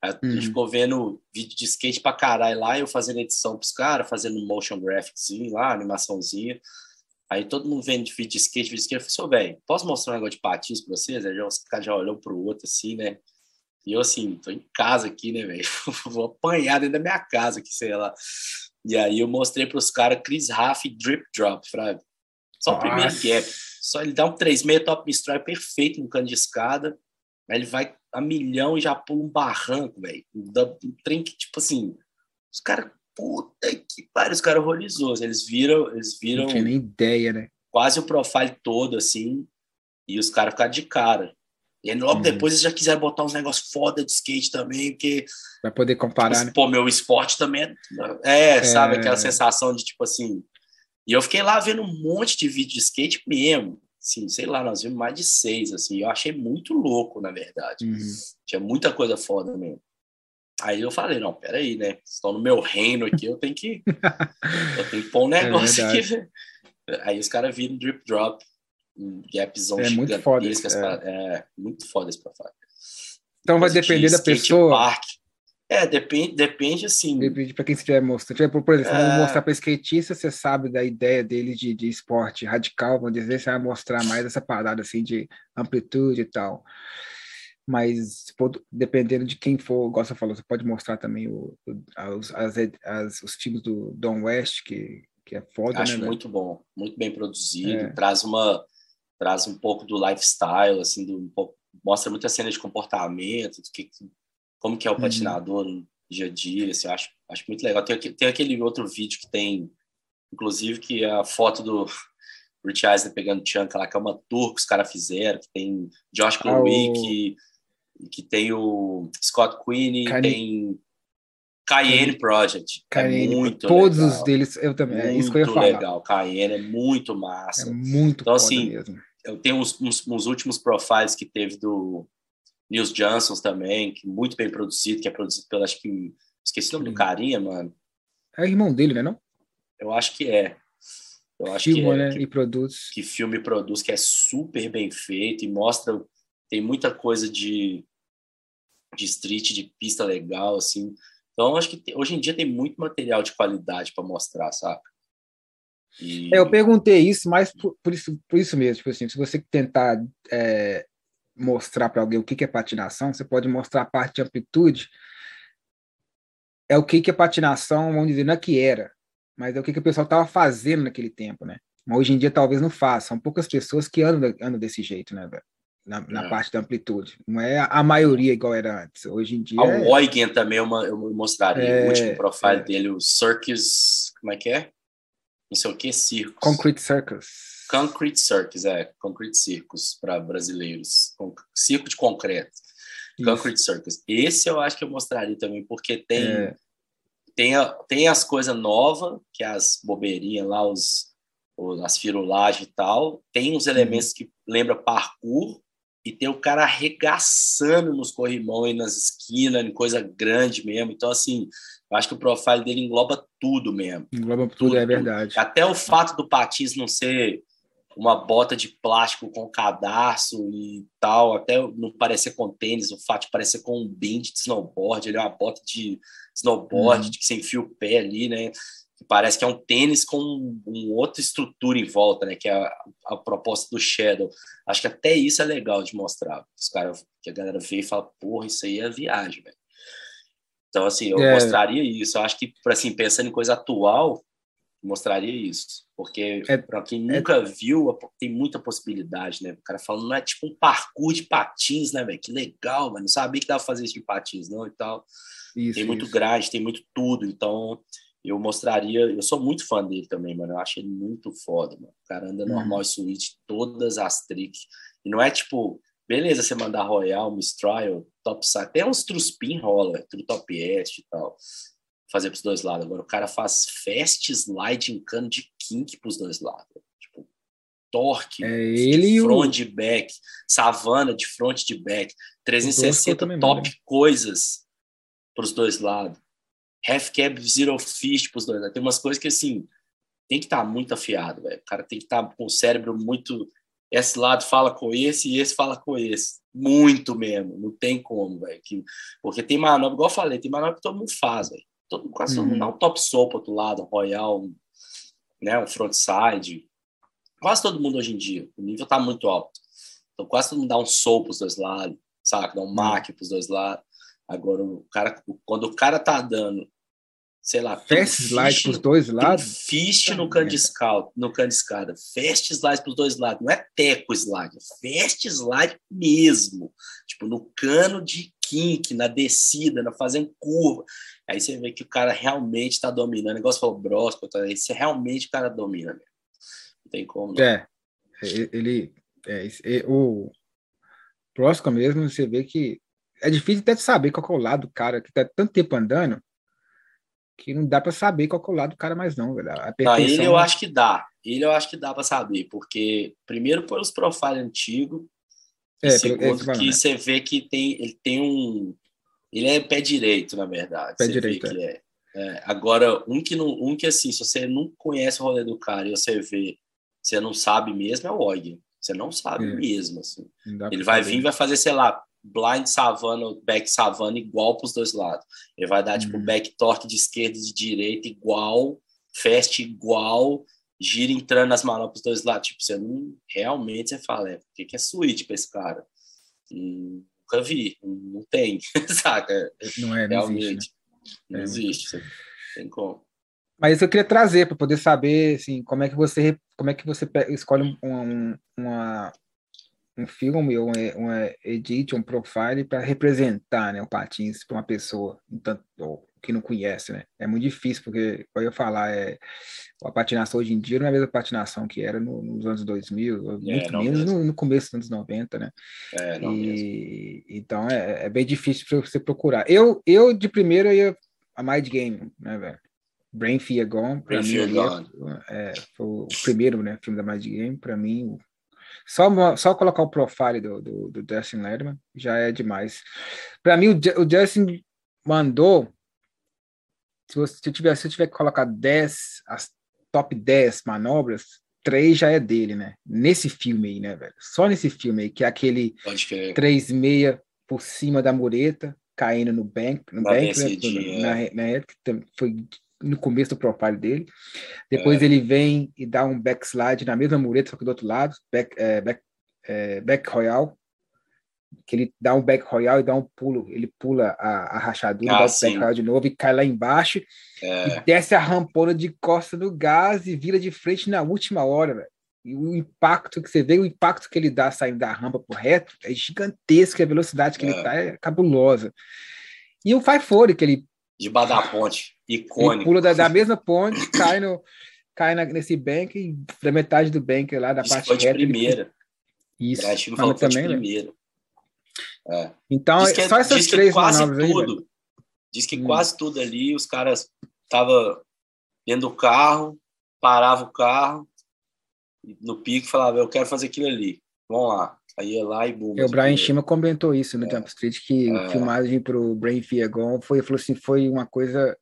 A gente uhum. ficou vendo vídeo de skate pra caralho lá, eu fazendo edição pros caras, fazendo motion graphiczinho lá, animaçãozinha. Aí todo mundo vendo de vídeo de skate, vídeo de skate, eu falei, velho, posso mostrar um negócio de patins pra vocês? Aí os caras já olhou pro outro assim, né? E eu, assim, tô em casa aqui, né, velho? Vou apanhar dentro da minha casa aqui, sei lá. E aí eu mostrei para os caras Chris Raff Drip Drop, Fraga. Só Nossa. o primeiro gap. Só ele dá um 3,6 top destroy perfeito no cano de escada. Aí ele vai a milhão e já pula um barranco, velho. Um trem que, tipo assim, os caras, puta que pariu, os caras horrorizosos. Eles viram, eles viram. Não tinha nem ideia, né? Quase o profile todo, assim. E os caras ficaram de cara. E aí, logo uhum. depois eles já quiseram botar uns negócios foda de skate também, porque. Pra poder comparar. Tipo, né? Pô, meu esporte também é, é, é, sabe? Aquela sensação de tipo assim. E eu fiquei lá vendo um monte de vídeo de skate mesmo. Assim, sei lá, nós vimos mais de seis, assim. Eu achei muito louco, na verdade. Uhum. Tinha muita coisa foda mesmo. Aí eu falei, não, peraí, né? Estão no meu reino aqui, eu tenho que. eu tenho que pôr um é negócio é aqui. Aí os caras viram drip drop um gapzão é muito foda, é. é. muito foda esse profile. Então vai depender da pessoa. Park. É, depende, depende assim. Depende para quem você estiver mostrando. Por exemplo, é... vamos mostrar para skatista, você sabe da ideia dele de, de esporte radical, vamos dizer, você vai mostrar mais essa parada assim de amplitude e tal. Mas dependendo de quem for, igual você falou, você pode mostrar também o, os, as, as, os times do Don West, que, que é foda. Acho né, muito bom, muito bem produzido, é. traz uma traz um pouco do lifestyle, assim, do, um pouco, mostra muita cena de comportamento, do que, como que é o uhum. patinador no dia a dia, assim, eu acho, acho muito legal. Tem, tem aquele outro vídeo que tem, inclusive, que é a foto do Rich Eisner pegando Chunk lá, que é uma tour que os caras fizeram, que tem Josh Chloe, ah, que, que tem o Scott Queenie, tem Cayenne Project. É Cayenne, é muito todos legal. os deles, eu também, muito é isso que eu ia falar. legal, Cayenne é muito massa. É muito então, assim, mesmo eu tenho uns, uns, uns, últimos profiles que teve do Nils Johnson também, que muito bem produzido, que é produzido pelo, acho que, esqueci o nome do carinha, mano. É irmão dele, né, não? Eu acho que é. Eu acho Filma, que é, né, que, e produz. Que filme produz, que é super bem feito e mostra, tem muita coisa de, de street, de pista legal, assim. Então, acho que hoje em dia tem muito material de qualidade para mostrar, sabe? E... É, eu perguntei isso, mas por, por, isso, por isso mesmo, tipo assim, se você tentar é, mostrar para alguém o que, que é patinação, você pode mostrar a parte de amplitude, é o que, que é patinação, vamos dizer, não é que era, mas é o que, que o pessoal estava fazendo naquele tempo, né? Mas hoje em dia talvez não faça. São poucas pessoas que andam, andam desse jeito, né, velho? Na, na é. parte da amplitude. Não é a maioria igual era antes. Hoje em dia. Ah, o Eugen também eu, eu mostraria. É, o último profile é. dele, o Circus. Como é que é? Não sei o que, Circus. Concrete Circus. Concrete Circus, é. Concrete Circus para brasileiros. Circo de concreto. Isso. Concrete Circus. Esse eu acho que eu mostraria também, porque tem. É. Tem, a, tem as coisas novas, que é as bobeirinhas lá, os, as firulagens e tal. Tem uns elementos que lembra parkour e tem o cara arregaçando nos corrimões, nas esquinas, em coisa grande mesmo. Então, assim, eu acho que o profile dele engloba tudo mesmo. Engloba tudo, tudo é verdade. Até o fato do patins não ser uma bota de plástico com cadarço e tal, até não parecer com tênis, o fato de parecer com um bind de snowboard, ele é uma bota de snowboard, uhum. de que você enfia o pé ali, né? que parece que é um tênis com outra estrutura em volta, né? Que é a, a, proposta do Shadow. Acho que até isso é legal de mostrar. Os caras, que a galera vê e fala, porra, isso aí é viagem, velho. Então, assim, eu é. mostraria isso. Eu acho que, assim, pensando em coisa atual, mostraria isso. Porque, é, para quem é. nunca é, viu, tem muita possibilidade, né? O cara falando, não é tipo um parkour de patins, né, velho? Que legal, mas não sabia que dava pra fazer isso de patins, não, e tal. Isso, tem muito isso. grade, tem muito tudo. Então, eu mostraria. Eu sou muito fã dele também, mano. Eu acho ele muito foda, mano. O cara anda normal uhum. switch, todas as tricks. E não é tipo, beleza, você mandar Royal, Mistrial, top side. Até uns truspin rola, tudo top est e tal. Fazer pros dois lados. Agora o cara faz fast slide em cano de kink pros dois lados. Tipo, torque, é ele de front o... back, savana de front de back, 360 top coisas pros dois lados half cap, zero fist pros dois. Né? Tem umas coisas que, assim, tem que estar tá muito afiado, velho. O cara tem que estar tá com o cérebro muito. Esse lado fala com esse e esse fala com esse. Muito mesmo. Não tem como, velho. Porque tem manobra, igual eu falei, tem manobra que todo mundo faz, velho. Todo, quase todo mundo uhum. dá um top soap outro lado, um royal, um, né, um frontside. Quase todo mundo hoje em dia. O nível tá muito alto. Então quase todo mundo dá um soap pros dois lados, sabe? Dá um mac pros dois lados. Agora, o cara, quando o cara tá dando, sei lá, fast slide para os dois lados, fist no cano de escada, no cano de escada, fast slide para os dois lados, não é teco slide, é fast slide mesmo, tipo no cano de kink, na descida, na fazendo curva. Aí você vê que o cara realmente está dominando. O negócio falou brosco, tá? Esse realmente o cara domina mesmo. Não tem como. Não. É, ele, é, o Brosco mesmo, você vê que é difícil até de saber qual é o lado do cara que tá tanto tempo andando que não dá para saber qual é o lado do cara mais não, velho. A não, ele eu acho que dá. Ele eu acho que dá para saber, porque primeiro pelos profiles antigos, é, segundo que né? você vê que tem ele tem um ele é pé direito, na verdade. Pé direito. É. É. Agora, um que não, um que assim, se você não conhece o rolê do cara e você vê, você não sabe mesmo é o Og. Você não sabe é. mesmo, assim. Ele vai saber. vir, vai fazer, sei lá, blind savana, back savana igual para os dois lados. Ele vai dar tipo, uhum. tipo back torque de esquerda e de direita igual, fast igual, gira entrando nas manobras dos dois lados. Tipo, você não realmente você fala, é, o que, que é switch para esse cara? E nunca vi, não tem, saca? Não é, não realmente. Existe, né? Não é. existe, tem como. Mas eu queria trazer para poder saber assim, como é que você como é que você escolhe um, uma, um filme ou um, edit, um profile para representar né, o patins para uma pessoa tanto, que não conhece, né? É muito difícil, porque, como eu falar, é, a patinação hoje em dia não é a mesma patinação que era no, nos anos 2000, é, muito menos no, no, começo dos anos 90, né? É, não e, Então é, é, bem difícil para você procurar. Eu, eu de primeiro, ia a Mind Game, né, velho? Brain Fear Gone, Brain Fear Gone. É, foi o primeiro né, filme da Mind Game, para mim, só, só colocar o profile do, do, do Justin Lederman já é demais. Para mim, o, o Justin mandou. Se, você, se, eu tiver, se eu tiver que colocar 10, as top 10 manobras, três já é dele, né? Nesse filme aí, né, velho? Só nesse filme aí, que é aquele 3-6 por cima da mureta, caindo no bank, no bank, né? na, na, na, foi no começo do profile dele. Depois é. ele vem e dá um backslide na mesma mureta, só que do outro lado, back, é, back, é, back royal, que ele dá um back royal e dá um pulo, ele pula a, a rachadura, ah, dá o back royal de novo e cai lá embaixo é. e desce a rampona de costa do gás e vira de frente na última hora, velho. E o impacto que você vê, o impacto que ele dá saindo da rampa pro reto é gigantesco, a velocidade que é. ele tá é cabulosa. E o Five Fore, que ele. Debaixo da ponte, icônico. Ele pula da, da mesma ponte, cai, no, cai na, nesse bank, da metade do bank lá, da Isso parte foi de reta. primeira. Ele... Isso. Bragantino também, de né? primeira. É. Então, diz que, é- só essas diz três quase tudo. Aí, diz que hum. quase tudo ali, os caras estavam dentro do carro, parava o carro, no pico falava, eu quero fazer aquilo ali. Vamos lá. Aí ia lá e boom. O Brian Shima comentou isso no é. Jump Street, que é. filmagem para o Brain Fear Gone foi, falou assim, foi uma coisa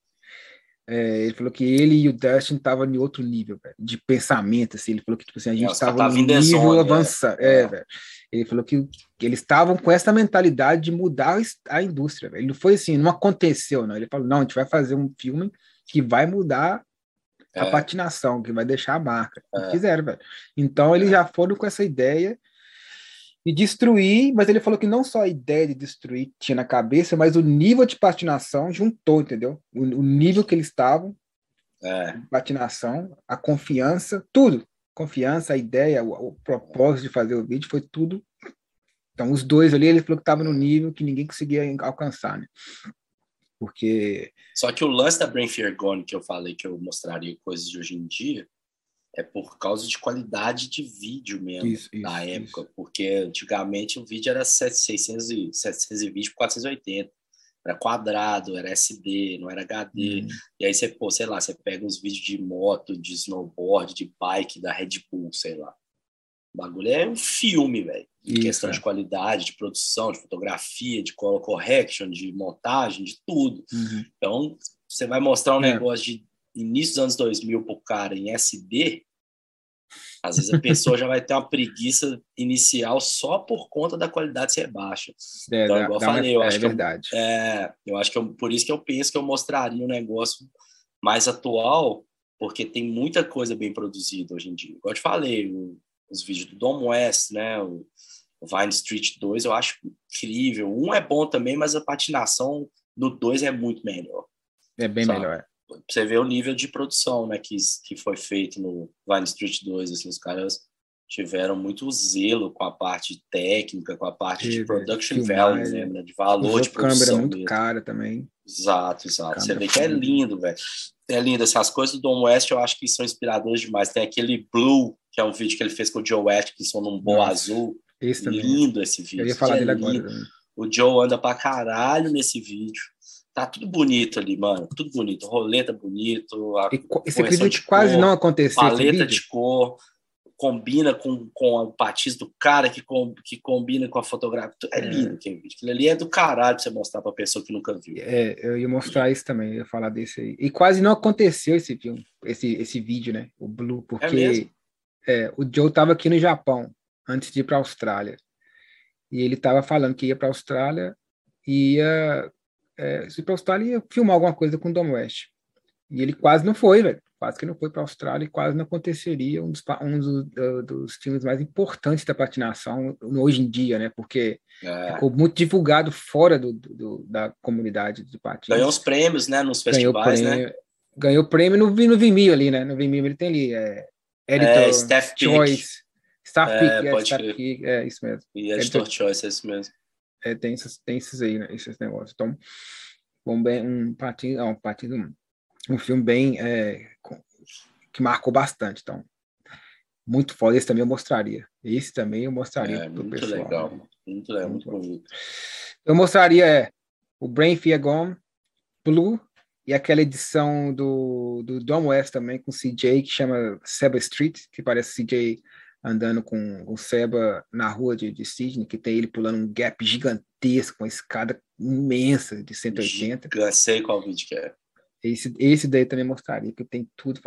é, ele falou que ele e o Dustin estavam em outro nível, de pensamento, assim. Ele falou que tipo assim, a gente estava é, no nível zone, avançado. É. é, velho. Ele falou que, que eles estavam com essa mentalidade de mudar a indústria. Véio. Ele não foi assim, não aconteceu, não. Ele falou, não, a gente vai fazer um filme que vai mudar a é. patinação, que vai deixar a marca. É. Fizeram, velho. Então eles é. já foram com essa ideia e destruir, mas ele falou que não só a ideia de destruir tinha na cabeça, mas o nível de patinação juntou, entendeu? O, o nível que eles estavam, é. patinação, a confiança, tudo. Confiança, a ideia, o, o, propósito de fazer o vídeo foi tudo. Então, os dois ali, ele falou que estava no nível que ninguém conseguia alcançar, né? Porque. Só que o lance da Brain Fear Gone, que eu falei que eu mostraria coisas de hoje em dia, é por causa de qualidade de vídeo mesmo isso, na isso, época, isso. porque antigamente o vídeo era 600 e, 720 por 480, era quadrado, era SD, não era HD. Uhum. E aí você, pô, sei lá, você pega uns vídeos de moto, de snowboard, de bike da Red Bull, sei lá. O bagulho é um filme, velho. Em questão é. de qualidade, de produção, de fotografia, de color correction, de montagem, de tudo. Uhum. Então, você vai mostrar um é. negócio de início dos anos 2000 pro cara em SD, às vezes a pessoa já vai ter uma preguiça inicial só por conta da qualidade ser baixa. É, então, igual eu falei, eu é acho verdade. que eu, é, eu acho que eu, por isso que eu penso que eu mostraria um negócio mais atual, porque tem muita coisa bem produzida hoje em dia. Igual eu te falei, o, os vídeos do Dom West, né, o, o Vine Street 2, eu acho incrível. Um é bom também, mas a patinação do 2 é muito melhor. É bem sabe? melhor você vê o nível de produção né, que, que foi feito no Vine Street 2. Assim, os caras tiveram muito zelo com a parte técnica, com a parte de production value, né, né, de valor de produção. câmera muito mesmo. cara também. Exato, exato. Você vê que é lindo, velho. É lindo. Essas coisas do Dom West eu acho que são inspiradoras demais. Tem aquele Blue, que é um vídeo que ele fez com o Joe Atkinson num boa azul. Esse lindo esse vídeo. Eu ia falar é dele agora. O Joe anda pra caralho nesse vídeo tá tudo bonito ali, mano. Tudo bonito. Roleta bonito. A esse vídeo quase cor, não aconteceu. Paleta de cor. Combina com, com o patiz do cara que, com, que combina com a fotografia. É, é. lindo aquele vídeo. Aquilo ali é do caralho pra você mostrar pra pessoa que nunca viu. É, eu ia mostrar isso também, eu ia falar desse aí. E quase não aconteceu esse filme, esse, esse vídeo, né? O Blue, porque é, é o Joe tava aqui no Japão antes de ir pra Austrália. E ele tava falando que ia pra Austrália e ia é, se para a Austrália ia filmar alguma coisa com o Dom West. E ele quase não foi, velho. Quase que não foi para a Austrália e quase não aconteceria um dos, um dos, dos filmes mais importantes da patinação hoje em dia, né? Porque é. ficou muito divulgado fora do, do, da comunidade de patins. Ganhou os prêmios, né? Nos festivais, ganhou prêmio, né? Ganhou prêmio no, no Vimeo ali, né? No Vimeo ele tem ali, é, Editor é, Staff Choice. Staff é, Pick, é, Staff Pick, é isso mesmo. E Editor, Editor Choice, é isso mesmo é, tem, esses, tem esses aí, né, esses negócios. Então, um, bem, um partido, um, partido, um, filme bem é, que marcou bastante. Então, muito foda. Esse também eu mostraria. Esse também eu mostraria é, muito pessoal. Legal, né? Muito legal, muito, muito bonito. Eu mostraria é, o Brain Fear Gone, Blue, e aquela edição do, do Dom West também com CJ, que chama Seba Street, que parece CJ andando com o Seba na rua de, de Sydney, que tem ele pulando um gap gigantesco, uma escada imensa de 180. Eu sei qual vídeo que é. Esse, esse daí também mostraria, que tem tudo.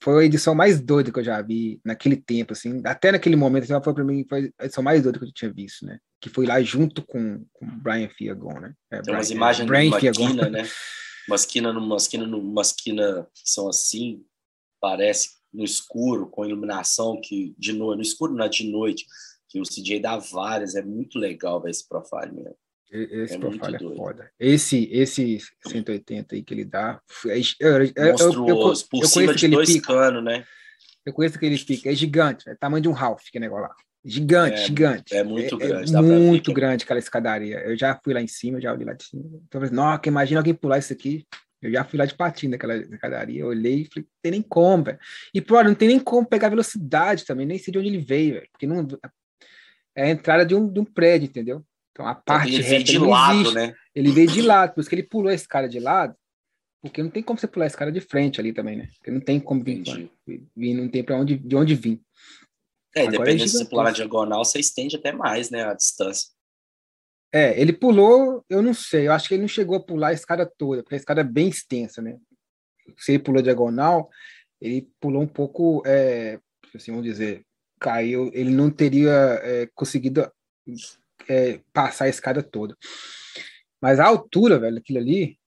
Foi a edição mais doida que eu já vi naquele tempo, assim. Até naquele momento, assim, foi para mim foi a edição mais doida que eu tinha visto, né? Que foi lá junto com, com Brian Fiagon, né? É, tem Brian, umas imagens Brian Maquina, né? Uma esquina numa esquina que são assim, parece no escuro, com iluminação que de noite, no escuro não é de noite, que o CJ dá várias, é muito legal ver esse profile mesmo. Esse é profile é foda. Esse, esse 180 aí que ele dá. É, é, Monstruoso, eu, eu, eu, por cima de dois canos, né? Eu conheço aquele pica, é gigante, é tamanho de um Ralph, que negócio lá. Gigante, é, gigante. É muito é, grande. É muito grande aquela escadaria. Eu já fui lá em cima, já olhei lá de cima. Então, nossa, imagina alguém pular isso aqui. Eu já fui lá de patinho naquela escadaria, olhei e falei, não tem nem como, velho. E, pô, não tem nem como pegar velocidade também, nem sei de onde ele veio, velho. Porque não, é a entrada de um, de um prédio, entendeu? Então, a parte ele veio de lado, existe. né? Ele veio de lado, por isso que ele pulou a escada de lado, porque não tem como você pular a escada de frente ali também, né? Porque não tem como vir, vir não tem para onde, de onde vir. É, Agora dependendo é se você pular na diagonal, você estende até mais, né, a distância. É, ele pulou, eu não sei, eu acho que ele não chegou a pular a escada toda, porque a escada é bem extensa, né? Se ele pulou diagonal, ele pulou um pouco, é, assim, vamos dizer, caiu, ele não teria é, conseguido é, passar a escada toda. Mas a altura, velho, aquilo ali,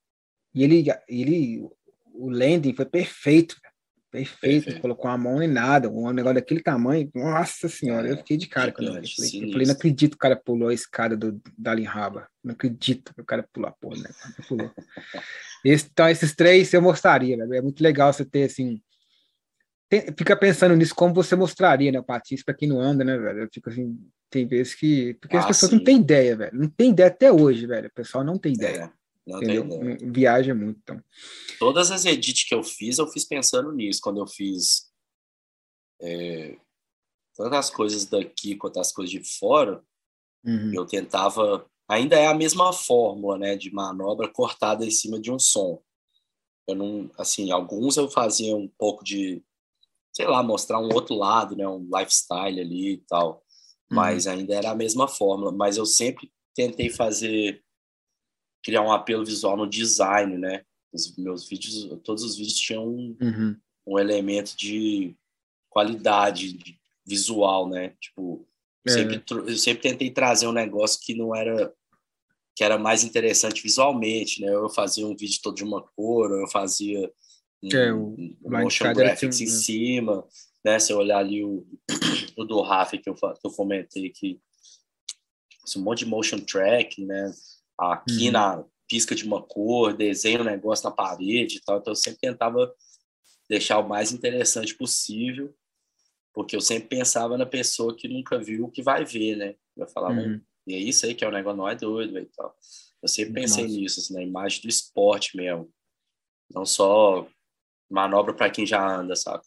e ele, ele o landing foi perfeito, perfeito, perfeito. colocou a mão em nada, um negócio daquele tamanho, nossa senhora, é, eu fiquei de cara quando eu falei, eu falei, não acredito que o cara pulou a escada do Dalin Raba, não acredito que o cara pulou a porra, né? Pulou. Esse, então, esses três eu mostraria, velho. é muito legal você ter, assim, tem, fica pensando nisso, como você mostraria, né, o patins para quem não anda, né, velho, eu fico assim, tem vezes que, porque ah, as pessoas sim. não têm ideia, velho, não tem ideia até hoje, velho, o pessoal não tem ideia. É. Não entendeu? Viaja muito, então. Todas as edits que eu fiz, eu fiz pensando nisso. Quando eu fiz é, tanto as coisas daqui quanto as coisas de fora, uhum. eu tentava. Ainda é a mesma fórmula, né, de manobra cortada em cima de um som. Eu não, assim, alguns eu fazia um pouco de, sei lá, mostrar um outro lado, né, um lifestyle ali e tal. Mas uhum. ainda era a mesma fórmula. Mas eu sempre tentei fazer criar um apelo visual no design, né? Os meus vídeos, todos os vídeos tinham um, uhum. um elemento de qualidade visual, né? Tipo, é. sempre, eu sempre tentei trazer um negócio que não era que era mais interessante visualmente, né? Eu fazia um vídeo todo de uma cor, eu fazia um, é, o um motion graphics em cima, né? Se eu olhar ali o, o do Rafa que eu, que eu comentei que um monte de motion track, né? Aqui uhum. na pisca de uma cor, desenho um negócio na parede e tal. Então eu sempre tentava deixar o mais interessante possível, porque eu sempre pensava na pessoa que nunca viu o que vai ver, né? Vai falar, uhum. e é isso aí que é o negócio, não é doido e tal. Eu sempre pensei nisso, assim, na imagem do esporte mesmo. Não só manobra para quem já anda, sabe?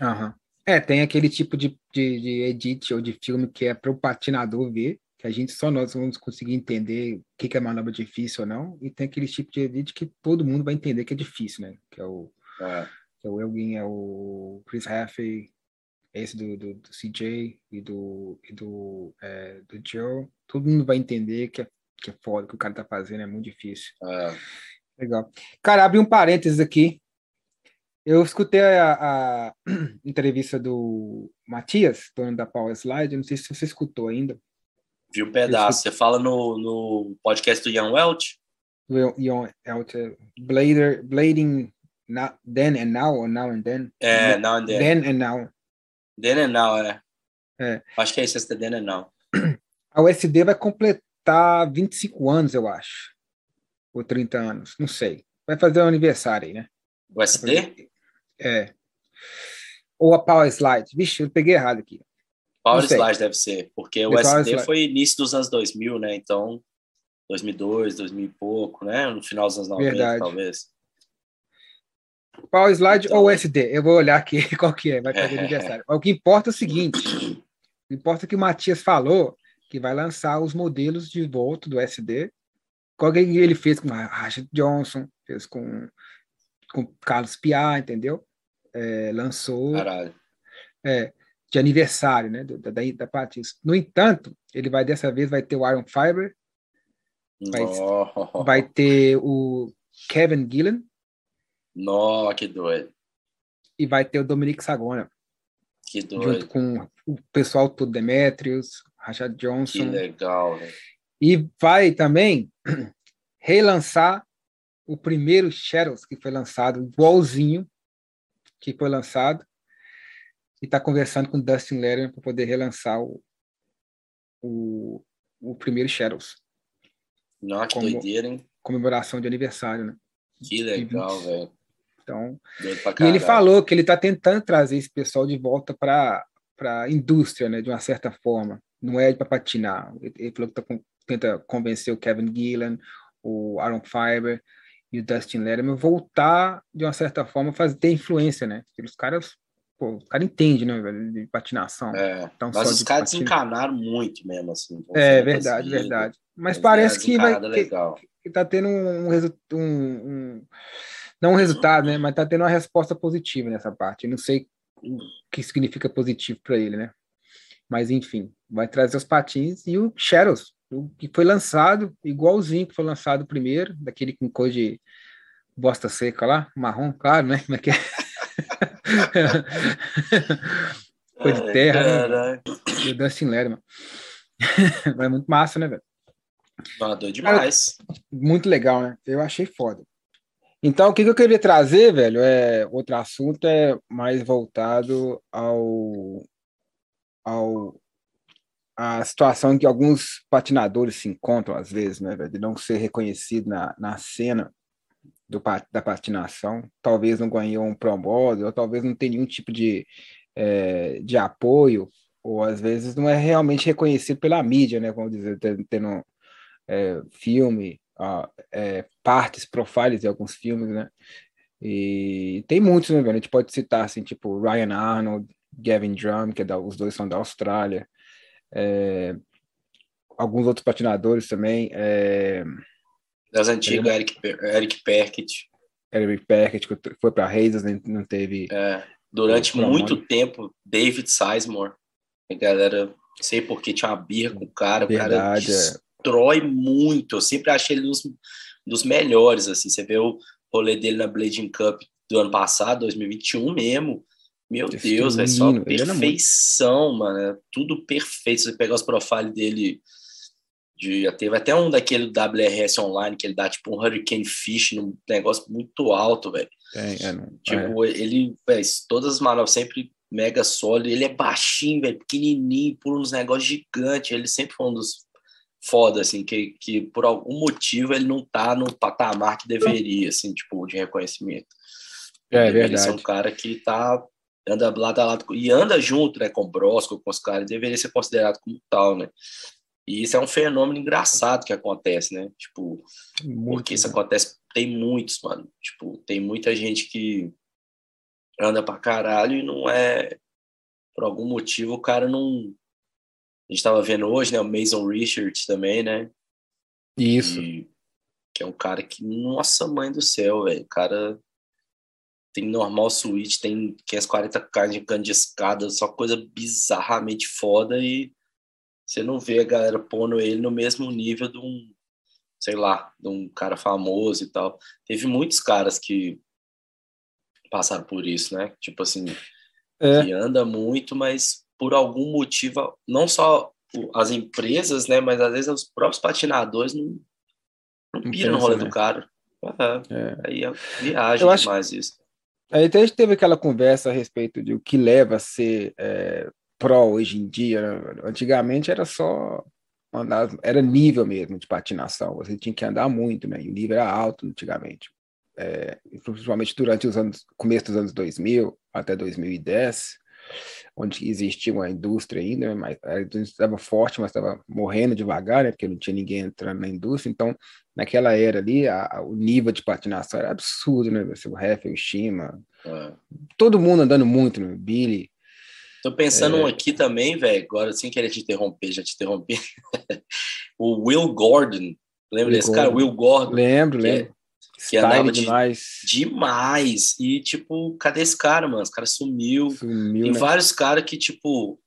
Uhum. É, tem aquele tipo de, de, de edit ou de filme que é para o patinador ver, que a gente só nós vamos conseguir entender o que, é manobra difícil ou não, e tem aquele tipo de edit que todo mundo vai entender que é difícil, né? Que é o, é. Que é o Elgin, é o Chris Haffey, esse do, do, do, CJ e do, e do, é, do Joe, todo mundo vai entender que é, que é foda, que o cara tá fazendo é muito difícil. É. Legal. Cara, abre um parênteses aqui. Eu escutei a, a entrevista do Matias, dono da Power Slide, não sei se você escutou ainda. Vi um pedaço. Você fala no, no podcast do Ian Welch? Ian Welch, é Blader, Blading not, Then and Now, ou Now and Then? É, Now and Then. Then and Now. Then and Now, é. é. Acho que é isso, é Then and Now. A USD vai completar 25 anos, eu acho. Ou 30 anos, não sei. Vai fazer um aniversário aí, né? USD? É. Ou a Power Slide. Vixe, eu peguei errado aqui. Power Slide deve ser, porque o SD foi início dos anos 2000, né? Então, 2002, 2000 e pouco, né? No final dos anos 90, Verdade. talvez. Power Slide então, ou SD? Eu vou olhar aqui qual que é, vai fazer é, aniversário. O que importa é o seguinte, o importa é que o Matias falou que vai lançar os modelos de volta do SD. Qual que ele fez com Rashid Johnson, fez com, com Carlos Piar, entendeu? É, lançou. Caralho. É, de aniversário, né, da, da, da Patins. No entanto, ele vai dessa vez vai ter o Iron Fiber, vai, oh. vai ter o Kevin Gillen. Nossa, que doido. E vai ter o Dominic Sagona. Que doido. Junto com o pessoal todo, Demetrius, Rashad Johnson. Que legal, E vai também relançar o primeiro Shadows que foi lançado, igualzinho que foi lançado, e está conversando com Dustin Letterman para poder relançar o, o, o primeiro Shadows. Nossa, que doideira, hein? Comemoração de aniversário, né? Que legal, velho. Então, e ele falou que ele está tentando trazer esse pessoal de volta para a indústria, né, de uma certa forma. Não é para patinar. Ele falou que tá, tenta convencer o Kevin Gillan, o Aaron Fiber e o Dustin Letterman voltar de uma certa forma fazer ter influência, né? Porque os caras, pô, o cara entende, né, velho, de patinação. É, então, mas os caras desencanaram muito mesmo, assim. É, verdade, verdade. Mas parece que vai que, que, tá tendo um, um, um não um resultado, né? Mas tá tendo uma resposta positiva nessa parte. Eu não sei o que significa positivo para ele, né? Mas enfim, vai trazer os patins e o Shadows, o que foi lançado igualzinho que foi lançado primeiro, daquele com cor de bosta seca lá, marrom, claro, né? Como é que é? cor de terra, né? E o Dustin Letterman. é muito massa, né, velho? Doido demais. Cara, muito legal, né? Eu achei foda. Então, o que, eu queria trazer, velho, é outro assunto é mais voltado ao, ao a situação em que alguns patinadores se encontram às vezes, né, velho, de não ser reconhecido na, na cena do, da patinação, talvez não ganhou um promodo, ou talvez não tenha nenhum tipo de, é, de apoio, ou às vezes não é realmente reconhecido pela mídia, né, vamos dizer, tendo é, filme, é, partes, profiles de alguns filmes, né? E tem muitos, né, velho? A gente pode citar, assim, tipo Ryan Arnold, Gavin Drum, que é da, os dois são da Austrália. É, alguns outros patinadores também. É, das antigas, é, Eric, Eric Perkett. Eric Perkett, que foi para Hazes, né? não teve. É, durante muito tempo, David Sizemore. A galera, sei porque tinha uma birra com o cara. Verdade, o cara destrói muito. Eu sempre achei ele dos, dos melhores, assim. Você vê o rolê dele na Blading Cup do ano passado, 2021 mesmo. Meu Deus, é só perfeição, mano. É tudo perfeito. Você pegar os profiles dele, de, teve até um daquele WRS online, que ele dá tipo um Hurricane Fish num negócio muito alto, velho. É, é, tipo, é. ele, velho, todas as manobras sempre mega sólido. Ele é baixinho, velho, pequenininho, por uns negócios gigantes. Ele sempre foi um dos foda, assim, que, que por algum motivo ele não tá no patamar que deveria, assim, tipo, de reconhecimento. É, é verdade. ser um cara que tá, anda lado a lado, e anda junto, né, com o Brosco, com os caras, deveria ser considerado como tal, né. E isso é um fenômeno engraçado que acontece, né, tipo, Muito porque isso acontece, tem muitos, mano, tipo, tem muita gente que anda pra caralho e não é, por algum motivo o cara não a gente estava vendo hoje, né? O Mason Richards também, né? Isso. E, que é um cara que, nossa mãe do céu, velho. O cara tem normal suíte, tem 540k de cano de escada, só coisa bizarramente foda e você não vê a galera pondo ele no mesmo nível de um, sei lá, de um cara famoso e tal. Teve muitos caras que passaram por isso, né? Tipo assim, é. que anda muito, mas por algum motivo, não só as empresas, né, mas às vezes os próprios patinadores não, não piram no rolê né? do cara. é. Aí é viagem Eu demais acho... isso. Aí até a gente teve aquela conversa a respeito de o que leva a ser é, pró hoje em dia. Né? Antigamente era só andar, era nível mesmo de patinação. Você tinha que andar muito, né? E o nível era alto antigamente. É, principalmente durante os anos, começo dos anos 2000 até 2010, onde existia uma indústria ainda, mas a indústria estava forte, mas estava morrendo devagar, né, porque não tinha ninguém entrando na indústria. Então, naquela era ali, a, a, o nível de patinação era absurdo, né? O Heffel, o Shima, é. todo mundo andando muito, né? Billy. Tô pensando é... um aqui também, velho, agora sem querer te interromper, já te interrompi. o Will Gordon, lembra Will desse Gordon. cara? Will Gordon. Lembro, é lembro que andava de, demais. demais. E, tipo, cadê esse cara, mano? Esse cara sumiu. sumiu Tem né? vários caras que, tipo,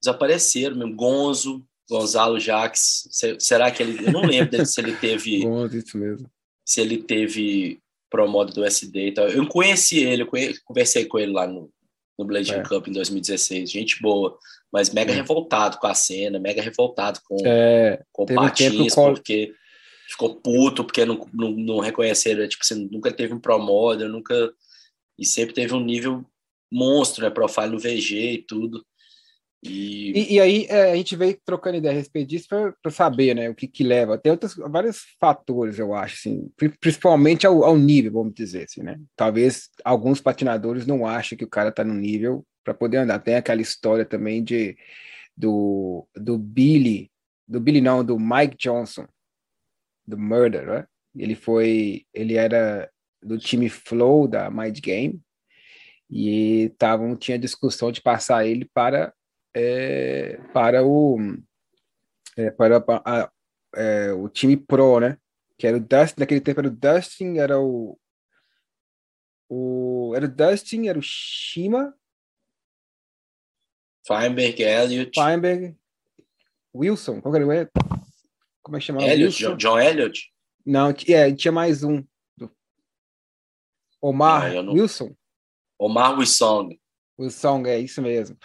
desapareceram mesmo. Gonzo, Gonzalo Jaques. Será que ele. Eu não lembro dele, se ele teve. Gonzo, isso mesmo. Se ele teve promodo do SD e tal. Eu conheci ele, eu conversei com ele lá no, no Blade é. Cup em 2016. Gente boa. Mas mega é. revoltado com a cena, mega revoltado com, é, com patins, um porque ficou puto porque não, não, não reconheceram, tipo assim, nunca teve um Pro Model, nunca. E sempre teve um nível monstro, né? Profile no VG e tudo. E, e, aí é, a gente veio trocando ideia a respeito disso para saber né, o que, que leva. Tem outros, vários fatores, eu acho, assim, principalmente ao, ao nível, vamos dizer assim, né? Talvez alguns patinadores não achem que o cara está no nível para poder andar. Tem aquela história também de do, do Billy, do Billy não, do Mike Johnson, do Murder, né? Ele foi, ele era do time Flow da Mind Game e tavam, tinha discussão de passar ele para é, para o é, para a, é, o time pro, né? Que era o Dustin, naquele tempo era o Dustin, era o, o era o Dustin, era o Shima, Feinberg, Elliott, Feinberg, Wilson, qual era o como é que chamava? Elliott, John, John Elliott? Não, é, tinha mais um. Omar ah, não... Wilson. Omar Wilson. Wilson, é isso mesmo.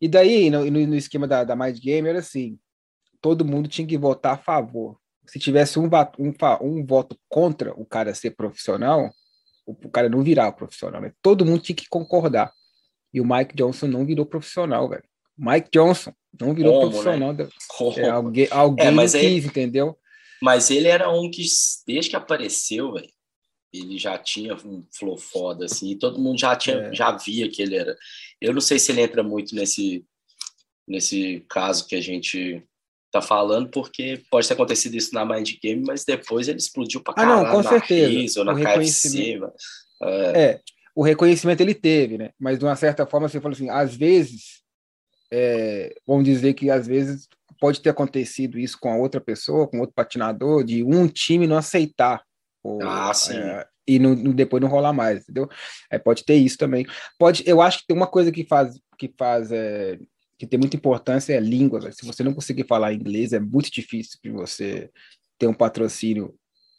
E daí, no, no, esquema da, da Mind Game, era assim: todo mundo tinha que votar a favor. Se tivesse um, um, um voto contra o cara ser profissional, o, o cara não virava profissional, né? Todo mundo tinha que concordar. E o Mike Johnson não virou profissional, velho. Mike Johnson não virou Como, profissional. Né? É, alguém alguém é, quis, ele, entendeu? Mas ele era um que, desde que apareceu, velho, ele já tinha um flow foda, assim, e todo mundo já tinha, é. já via que ele era. Eu não sei se ele entra muito nesse, nesse caso que a gente tá falando, porque pode ter acontecido isso na Mind Game, mas depois ele explodiu pra caralho ah, não, com certeza. Riz, ou na KFC. É. é. o reconhecimento ele teve, né? Mas de uma certa forma você falou assim, às vezes, é, vamos dizer que às vezes pode ter acontecido isso com a outra pessoa, com outro patinador, de um time não aceitar ou, ah, sim. É, e não, depois não rolar mais, entendeu? É, pode ter isso também. Pode, eu acho que tem uma coisa que faz, que faz, é, que tem muita importância é a língua. Se você não conseguir falar inglês, é muito difícil de você ter um patrocínio,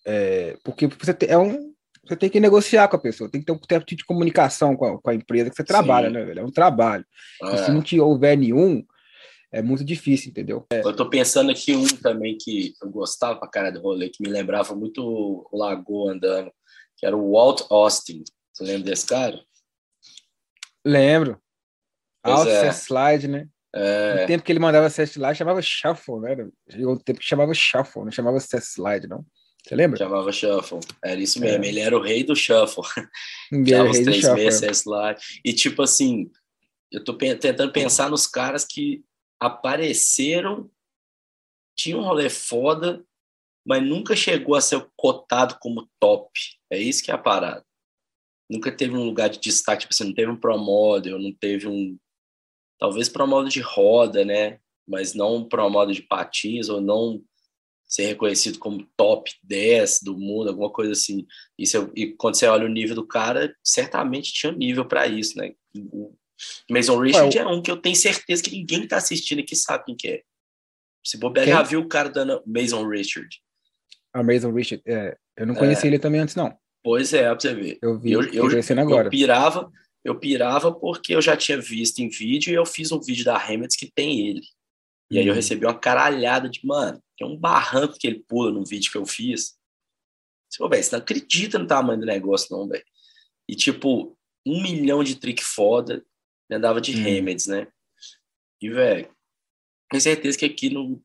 é, porque você tem, é um, você tem que negociar com a pessoa, tem que ter um tempo de comunicação com a, com a empresa que você trabalha, Sim. né, velho? É um trabalho. É. se não te houver nenhum, é muito difícil, entendeu? É. Eu tô pensando aqui um também que eu gostava pra cara do rolê, que me lembrava muito o Lagoa andando, que era o Walt Austin. Você lembra desse cara? Lembro. Pois é. slide, né? É. No tempo que ele mandava set slide, chamava shuffle, né? Chegou um tempo que chamava shuffle, não chamava set slide, não. Você lembra? Chamava Shuffle. Era isso mesmo. É. Ele era o rei do Shuffle. Chamava os três meses slide. E tipo assim, eu tô tentando pensar nos caras que apareceram, tinha um rolê foda, mas nunca chegou a ser cotado como top. É isso que é a parada. Nunca teve um lugar de destaque, tipo, você não teve um pro model, não teve um talvez pro model de roda, né? Mas não um pro model de patins ou não ser reconhecido como top 10 do mundo, alguma coisa assim. E, e quando você olha o nível do cara, certamente tinha nível para isso, né? O, Mason Richard é um que eu tenho certeza que ninguém tá assistindo aqui sabe quem que é. Se bobear, já viu o cara dando Mason Richard. A Mason Richard, é, eu não conheci é. ele também antes, não. Pois é, pra você ver. Eu vi, eu, eu, agora. eu pirava, eu pirava porque eu já tinha visto em vídeo e eu fiz um vídeo da Hamilton que tem ele. E aí eu uhum. recebi uma caralhada de, mano, tem um barranco que ele pula no vídeo que eu fiz. Você, velho, você não acredita no tamanho do negócio, não, velho. E tipo, um milhão de trick foda, ele andava de hum. né? E, velho, tenho certeza que aqui no.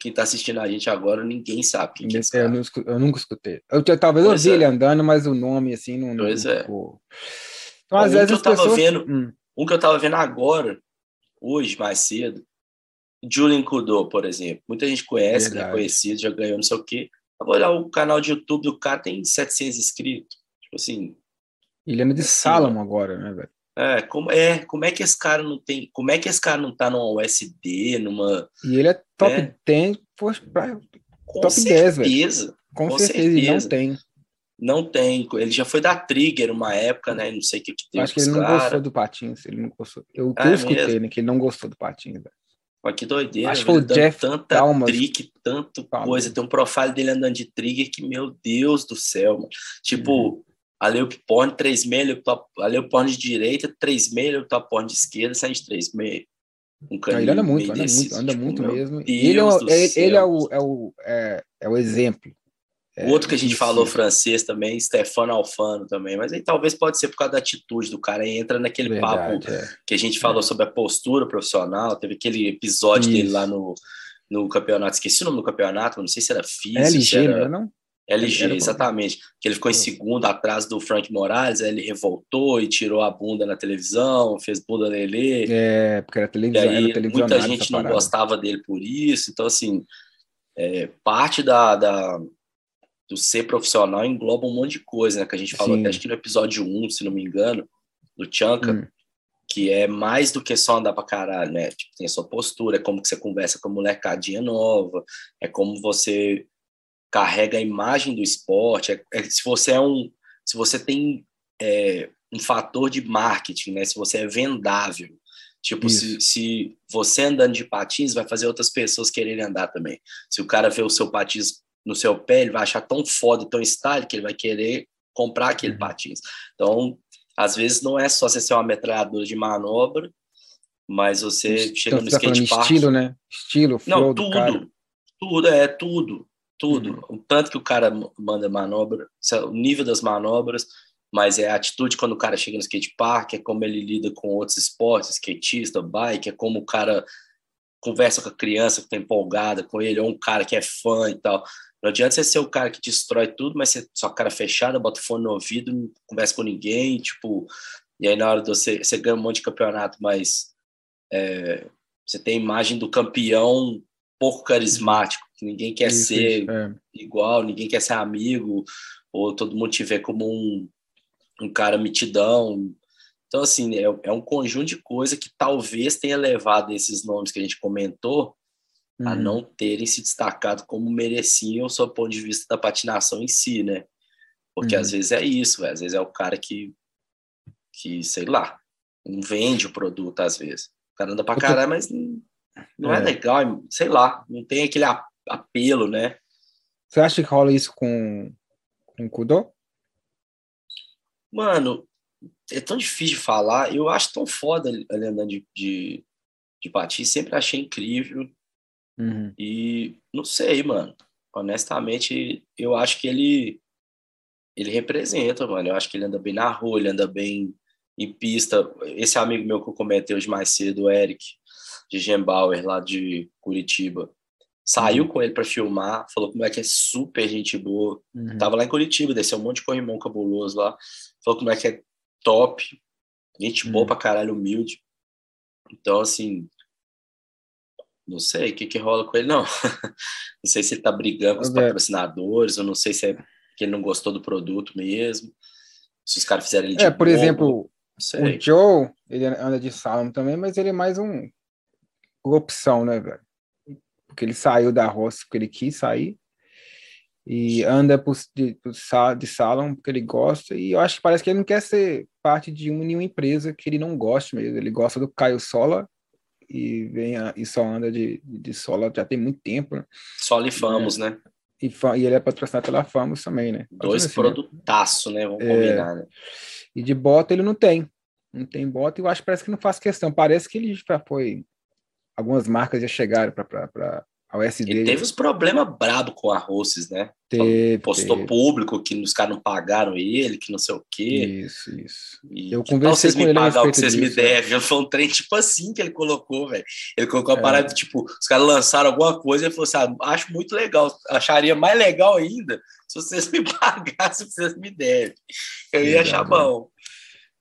Quem tá assistindo a gente agora, ninguém sabe quem que é esse eu, não, eu, nunca escutei. Eu, talvez pois eu vi é. ele andando, mas o nome, assim, não. Pois não, é. Tipo... Então, às um vezes. Que eu tava pessoas... vendo, hum. Um que eu tava vendo agora, hoje, mais cedo, Julian Kudô, por exemplo. Muita gente conhece, é conhecido, já ganhou não sei o quê. Eu vou olhar o canal de YouTube do cara, tem 700 inscritos. Tipo assim. Ele anda de assim, Salomon agora, né, velho? É, como é, como é que esse cara não tem, como é que esse cara não tá numa USD, numa E ele é top né? 10, poxa, pra, Com top certeza, 10, velho. Com, Com certeza, certeza, não tem. Não tem, ele já foi da Trigger uma época, né? Não sei o que que Acho que ele não cara. gostou do Patins, ele não gostou. Eu, é, eu escutei, mesmo? né, que ele não gostou do Patins, velho. Olha que doideira. Acho que foi o Jeff tanta Talmas. trick, tanto coisa. Tem um profile dele andando de trigger que, meu Deus do céu, mano. Tipo, uhum. A Leoporn 3,6, a Leoporn de direita, 3,6, a Leoporn de esquerda, sai de 3,6. Um Não, ele anda muito, anda muito, anda tipo, muito mesmo. E ele, é, ele, ele é, o, é, o, é, é o exemplo o outro que a gente falou francês também, Stefano Alfano também, mas aí talvez pode ser por causa da atitude do cara, e entra naquele Verdade, papo é. que a gente falou é. sobre a postura profissional, teve aquele episódio Isso. dele lá no, no campeonato, esqueci o nome do campeonato, não sei se era físico, LG, era... não? LG, exatamente. Que ele ficou em segundo atrás do Frank Morales, aí ele revoltou e tirou a bunda na televisão, fez bunda nele. É, porque era televisão. E aí, muita gente não gostava dele por isso. Então, assim, é, parte da, da, do ser profissional engloba um monte de coisa, né? Que a gente falou até acho que no episódio 1, se não me engano, do Chanka, hum. que é mais do que só andar pra caralho, né? Tipo, tem a sua postura, é como que você conversa com a molecadinha nova, é como você carrega a imagem do esporte, é, é se você é um. Se você tem é, um fator de marketing, né? Se você é vendável. Tipo, se, se você andando de patins, vai fazer outras pessoas quererem andar também. Se o cara vê o seu patins no seu pé, ele vai achar tão foda, tão style, que ele vai querer comprar aquele uhum. patins. Então, às vezes não é só você ser uma metralhadora de manobra, mas você então, chega no tá skate park... estilo, né? Estilo, flow Não, tudo. Tudo, é tudo. Tudo. Uhum. O tanto que o cara manda manobra, o nível das manobras, mas é a atitude quando o cara chega no skate park, é como ele lida com outros esportes, skatista, bike, é como o cara conversa com a criança que está empolgada com ele, ou um cara que é fã e tal. Não adianta você ser o cara que destrói tudo, mas você só cara fechada, bota o fone no ouvido, não conversa com ninguém, tipo, e aí na hora de você, você ganha um monte de campeonato, mas é, você tem a imagem do campeão pouco carismático, que ninguém quer isso, ser é. igual, ninguém quer ser amigo, ou todo mundo te vê como um, um cara mitidão. Então, assim, é, é um conjunto de coisa que talvez tenha levado esses nomes que a gente comentou uhum. a não terem se destacado como mereciam, sob o ponto de vista da patinação em si, né? Porque uhum. às vezes é isso, véio. às vezes é o cara que, que, sei lá, não vende o produto às vezes. O cara anda pra caralho, mas não, é. é. legal, sei lá, não tem aquele apelo, né? Você acha que rola isso com, com Kudo? Mano, é tão difícil de falar. Eu acho tão foda ele andando de, de, de patins, sempre achei incrível. Uhum. E não sei, mano. Honestamente, eu acho que ele ele representa, mano. Eu acho que ele anda bem na rua, ele anda bem em pista. Esse amigo meu que eu comentei hoje mais cedo, o Eric, de Gembauer, lá de Curitiba, saiu uhum. com ele para filmar, falou como é que é super gente boa. Uhum. Tava lá em Curitiba, desceu um monte de corrimão cabuloso lá. Falou como é que é top, gente boa uhum. pra caralho, humilde. Então, assim, não sei o que, que rola com ele, não. não sei se ele tá brigando com os patrocinadores, ou não sei se é que ele não gostou do produto mesmo. Se os caras fizeram ele de É, por exemplo, o Joe, ele anda de salão também, mas ele é mais um opção, né, velho? Porque ele saiu da roça porque ele quis sair e anda por, de, de salão porque ele gosta e eu acho que parece que ele não quer ser parte de nenhuma empresa que ele não goste mesmo. Ele gosta do Caio Sola e vem a, e só anda de, de solo já tem muito tempo. Né? Solo e Famos, né? E, e, ele é patrocinado pela Famos também, né? Dois assim, produtaço, né? Vamos é, combinar, né? E de bota ele não tem. Não tem bota e eu acho que parece que não faz questão. Parece que ele já foi. Algumas marcas já chegaram para a USD. Ele teve uns problemas brabo com a Rosses, né? Teve, Postou teve. público que os caras não pagaram ele, que não sei o quê. Isso, isso. E eu conversei vocês com me ele pagar o que vocês disso, me devem. Foi um trem tipo assim que ele colocou, velho. Ele colocou a é. parada, tipo, os caras lançaram alguma coisa e ele falou assim: ah, acho muito legal, acharia mais legal ainda se vocês me pagassem o que vocês me devem. Eu ia achar bom.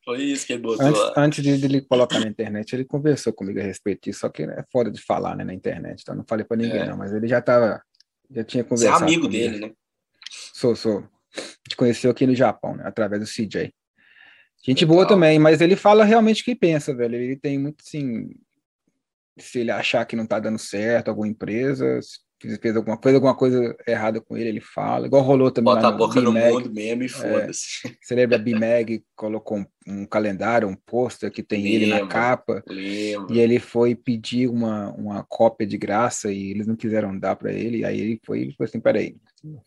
Foi isso que ele botou antes, lá. Antes de ele colocar na internet, ele conversou comigo a respeito disso, só que é foda de falar né, na internet, então não falei para ninguém, é. não, mas ele já tava, já tinha conversado. Você é amigo dele, né? Sou, sou. A gente conheceu aqui no Japão, né, através do CJ. Gente Legal. boa também, mas ele fala realmente o que pensa, velho. Ele tem muito, assim, se ele achar que não tá dando certo, alguma empresa, fez alguma coisa, alguma coisa errada com ele, ele fala. Igual rolou também. Bota a boca no mundo mesmo e é, foda-se. É, você lembra a B-Mag colocou um, um, calendário, um pôster que tem lembra, ele na capa. Lembra. E ele foi pedir uma, uma cópia de graça e eles não quiseram dar para ele. Aí ele foi, ele falou assim: peraí,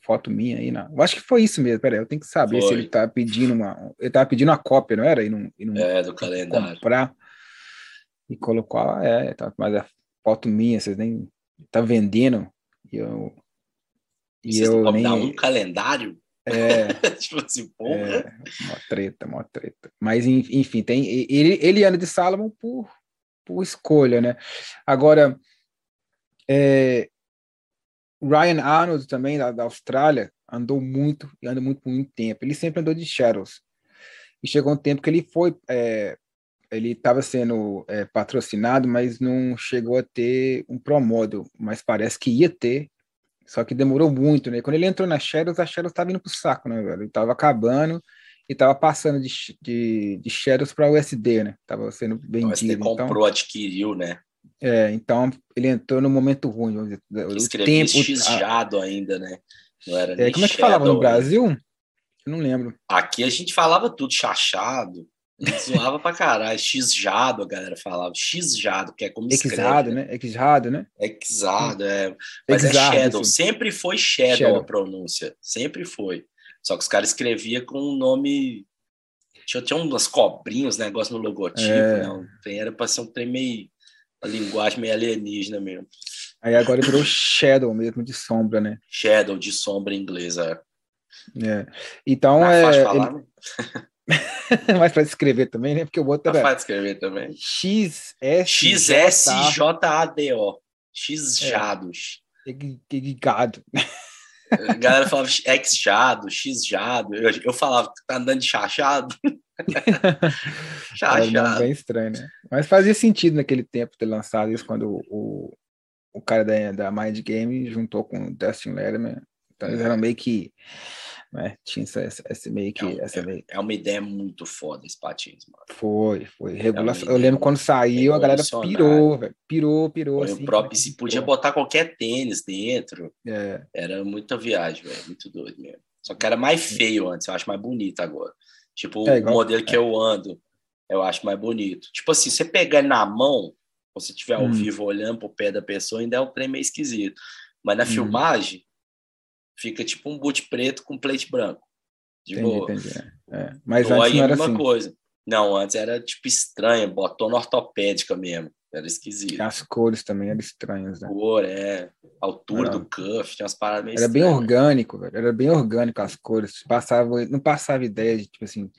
foto minha aí, não. Eu acho que foi isso mesmo, peraí, eu tenho que saber foi. se ele tá pedindo uma. Ele tava pedindo uma cópia, não era? E não, e não é, do calendário. Comprar. E colocou, é, tá, mas é foto minha, vocês nem. Tá vendendo e eu, E Vocês eu não nem... dar um calendário? É, tipo assim, pô. É, uma treta, uma treta. Mas, enfim, tem ele, ele anda de Salomon por, por escolha, né? Agora, é, Ryan Arnold também, da, da, Austrália, andou muito, e anda muito por muito tempo. Ele sempre andou de Shadows. E chegou um tempo que ele foi, é, ele estava sendo é, patrocinado, mas não chegou a ter um Pro Model, mas parece que ia ter, só que demorou muito, né? Quando ele entrou na Shadows, a Shadows estava indo pro saco, né, velho? Ele tava acabando e tava passando de, de, de Shadows para USD, né? Tava sendo vendido. O USD comprou, então, adquiriu, né? É, então ele entrou no momento ruim. Escrevia xjado ainda, né? Não era é, como é que falava no Brasil? Eu não lembro. Aqui a gente falava tudo chachado. Zoava pra caralho. Xjado, a galera falava. Xjado, que é como Exado, né? Exado, né? Exado, é. Mas é Shadow. Sempre foi Shadow, Shadow, a pronúncia. Sempre foi. Só que os caras escreviam com um nome. Tinha, tinha umas cobrinhas, negócio no logotipo, é. né? Era pra ser um trem meio. A linguagem meio alienígena mesmo. Aí agora virou Shadow mesmo, de sombra, né? Shadow, de sombra em inglês, é. é. Então é. Falar, ele... né? Mas para escrever também, né? Porque o outro era. Faz escrever também. XSJADO. X-jados. É. Gado. A galera falava X-jado, X-jado. Eu, eu falava, tá andando de chachado? chachado. É bem estranho, né? Mas fazia sentido naquele tempo ter lançado isso quando o, o cara da, da Mind Game juntou com o Dustin Letterman. Então eles eram meio que né? Tinha essa, essa, meio que. É, essa meio... é uma ideia muito foda esse patins, mano. Foi, foi. Regulação. É eu lembro quando saiu, a galera pirou, velho. Pirou, pirou. Foi assim, o próprio, se podia botar qualquer tênis dentro. É. Era muita viagem, velho. Muito doido mesmo. Só que era mais feio antes, eu acho mais bonito agora. Tipo, é, igual, o modelo que é. eu ando, eu acho mais bonito. Tipo assim, você pegar na mão, ou se tiver ao hum. vivo olhando pro pé da pessoa, ainda é um trem meio esquisito. Mas na hum. filmagem, fica tipo um boot preto com plate branco. Tipo, entendi, entendi. É. Mas antes não era assim. coisa. Não, antes era tipo estranho, botona ortopédica mesmo. Era esquisito. As cores também eram estranhas, né? Cor, é. Altura era. do cuff, tinha umas paradas meio Era estranhas. bem orgânico, velho. Era bem orgânico as cores. Passava, não passava ideia de, tipo assim,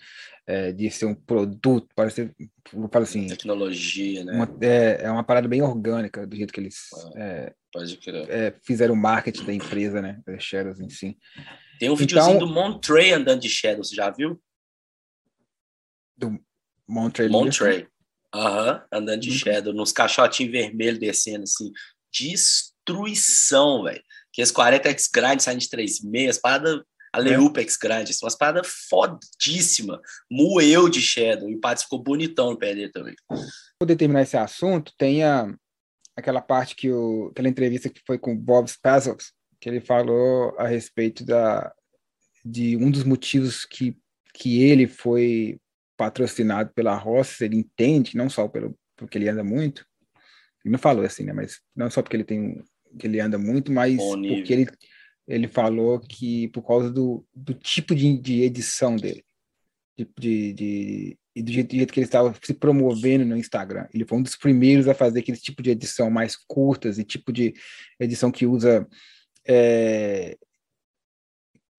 é, de ser um produto, parece, eu falo assim... Tecnologia, né? Uma, é, é uma parada bem orgânica, do jeito que eles é, pode crer. É, fizeram o marketing da empresa, né? Da Shadows em si. Tem um videozinho então, do Montrey andando de Shadows, já viu? Do Montrey? Montrey. Aham, uhum, andando de uhum. Shadow, nos caixotinhos vermelhos descendo, assim. Destruição, velho. Que as 40x grandes saem de 3,6, parada a Leupex é. grande, assim, umas paradas fodíssima. Moeu de Shadow, e o Pats ficou bonitão no pé dele também. Para terminar esse assunto, tem a, aquela parte que o, aquela entrevista que foi com o Bob Spazos, que ele falou a respeito da, de um dos motivos que, que ele foi patrocinado pela Ross, ele entende, não só pelo porque ele anda muito, ele não falou assim, né, mas não só porque ele tem que ele anda muito, mas porque ele ele falou que por causa do, do tipo de, de edição dele, de, de, de, e do jeito, do jeito, que ele estava se promovendo no Instagram. Ele foi um dos primeiros a fazer aquele tipo de edição mais curtas e tipo de edição que usa. É...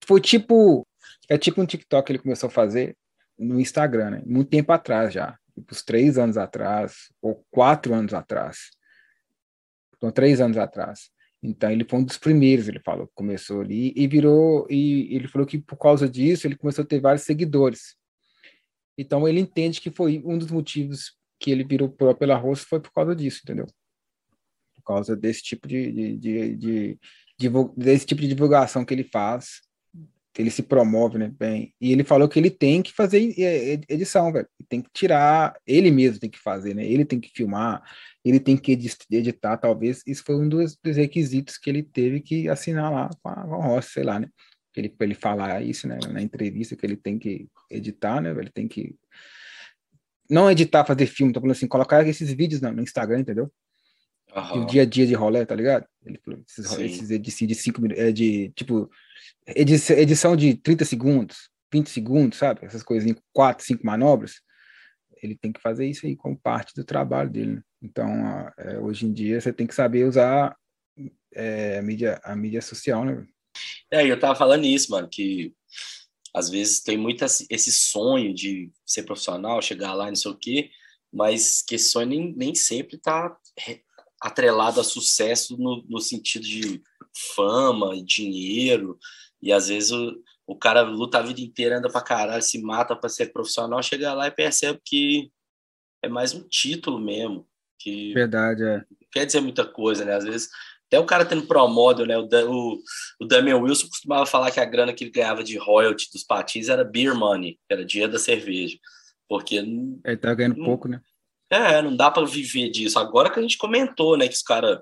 Foi tipo. É tipo um TikTok que ele começou a fazer no Instagram, né? Muito tempo atrás já. Tipo, uns três anos atrás, ou quatro anos atrás. Então, três anos atrás. Então ele foi um dos primeiros, ele falou, começou ali e virou e ele falou que por causa disso ele começou a ter vários seguidores. Então ele entende que foi um dos motivos que ele virou pela roça foi por causa disso, entendeu? Por causa desse tipo de, de, de, de, de desse tipo de divulgação que ele faz, ele se promove, né, bem. E ele falou que ele tem que fazer edição, velho. Tem que tirar, ele mesmo tem que fazer, né? Ele tem que filmar, ele tem que editar, talvez. Isso foi um dos, requisitos que ele teve que assinar lá com a, Roça, sei lá, né? Ele, ele falar isso, né? Na entrevista que ele tem que editar, né? Ele tem que não editar, fazer filme, tô falando assim, colocar esses vídeos no, Instagram, entendeu? Uhum. O dia a dia de rolê, tá ligado? Ele falou, esses, esses edição de 5 minutos, é de tipo edição, edição de 30 segundos, 20 segundos, sabe? Essas coisinhas, quatro, cinco manobras. Ele tem que fazer isso aí como parte do trabalho dele. Né? Então, é, hoje em dia, você tem que saber usar é, a, mídia, a mídia social, né? É, eu tava falando isso, mano, que às vezes tem muito esse sonho de ser profissional, chegar lá, não sei o quê, mas que esse sonho nem, nem sempre tá atrelado a sucesso no, no sentido de fama, dinheiro, e às vezes o, o cara luta a vida inteira, anda pra caralho, se mata para ser profissional, chega lá e percebe que é mais um título mesmo. Que Verdade, é. Quer dizer muita coisa, né? Às vezes, até o cara tendo promódio, né? O, o, o Damian Wilson costumava falar que a grana que ele ganhava de royalty dos patins era beer money, era dinheiro da cerveja. Porque. Ele tá ganhando não, pouco, né? É, não dá para viver disso. Agora que a gente comentou, né, que os caras,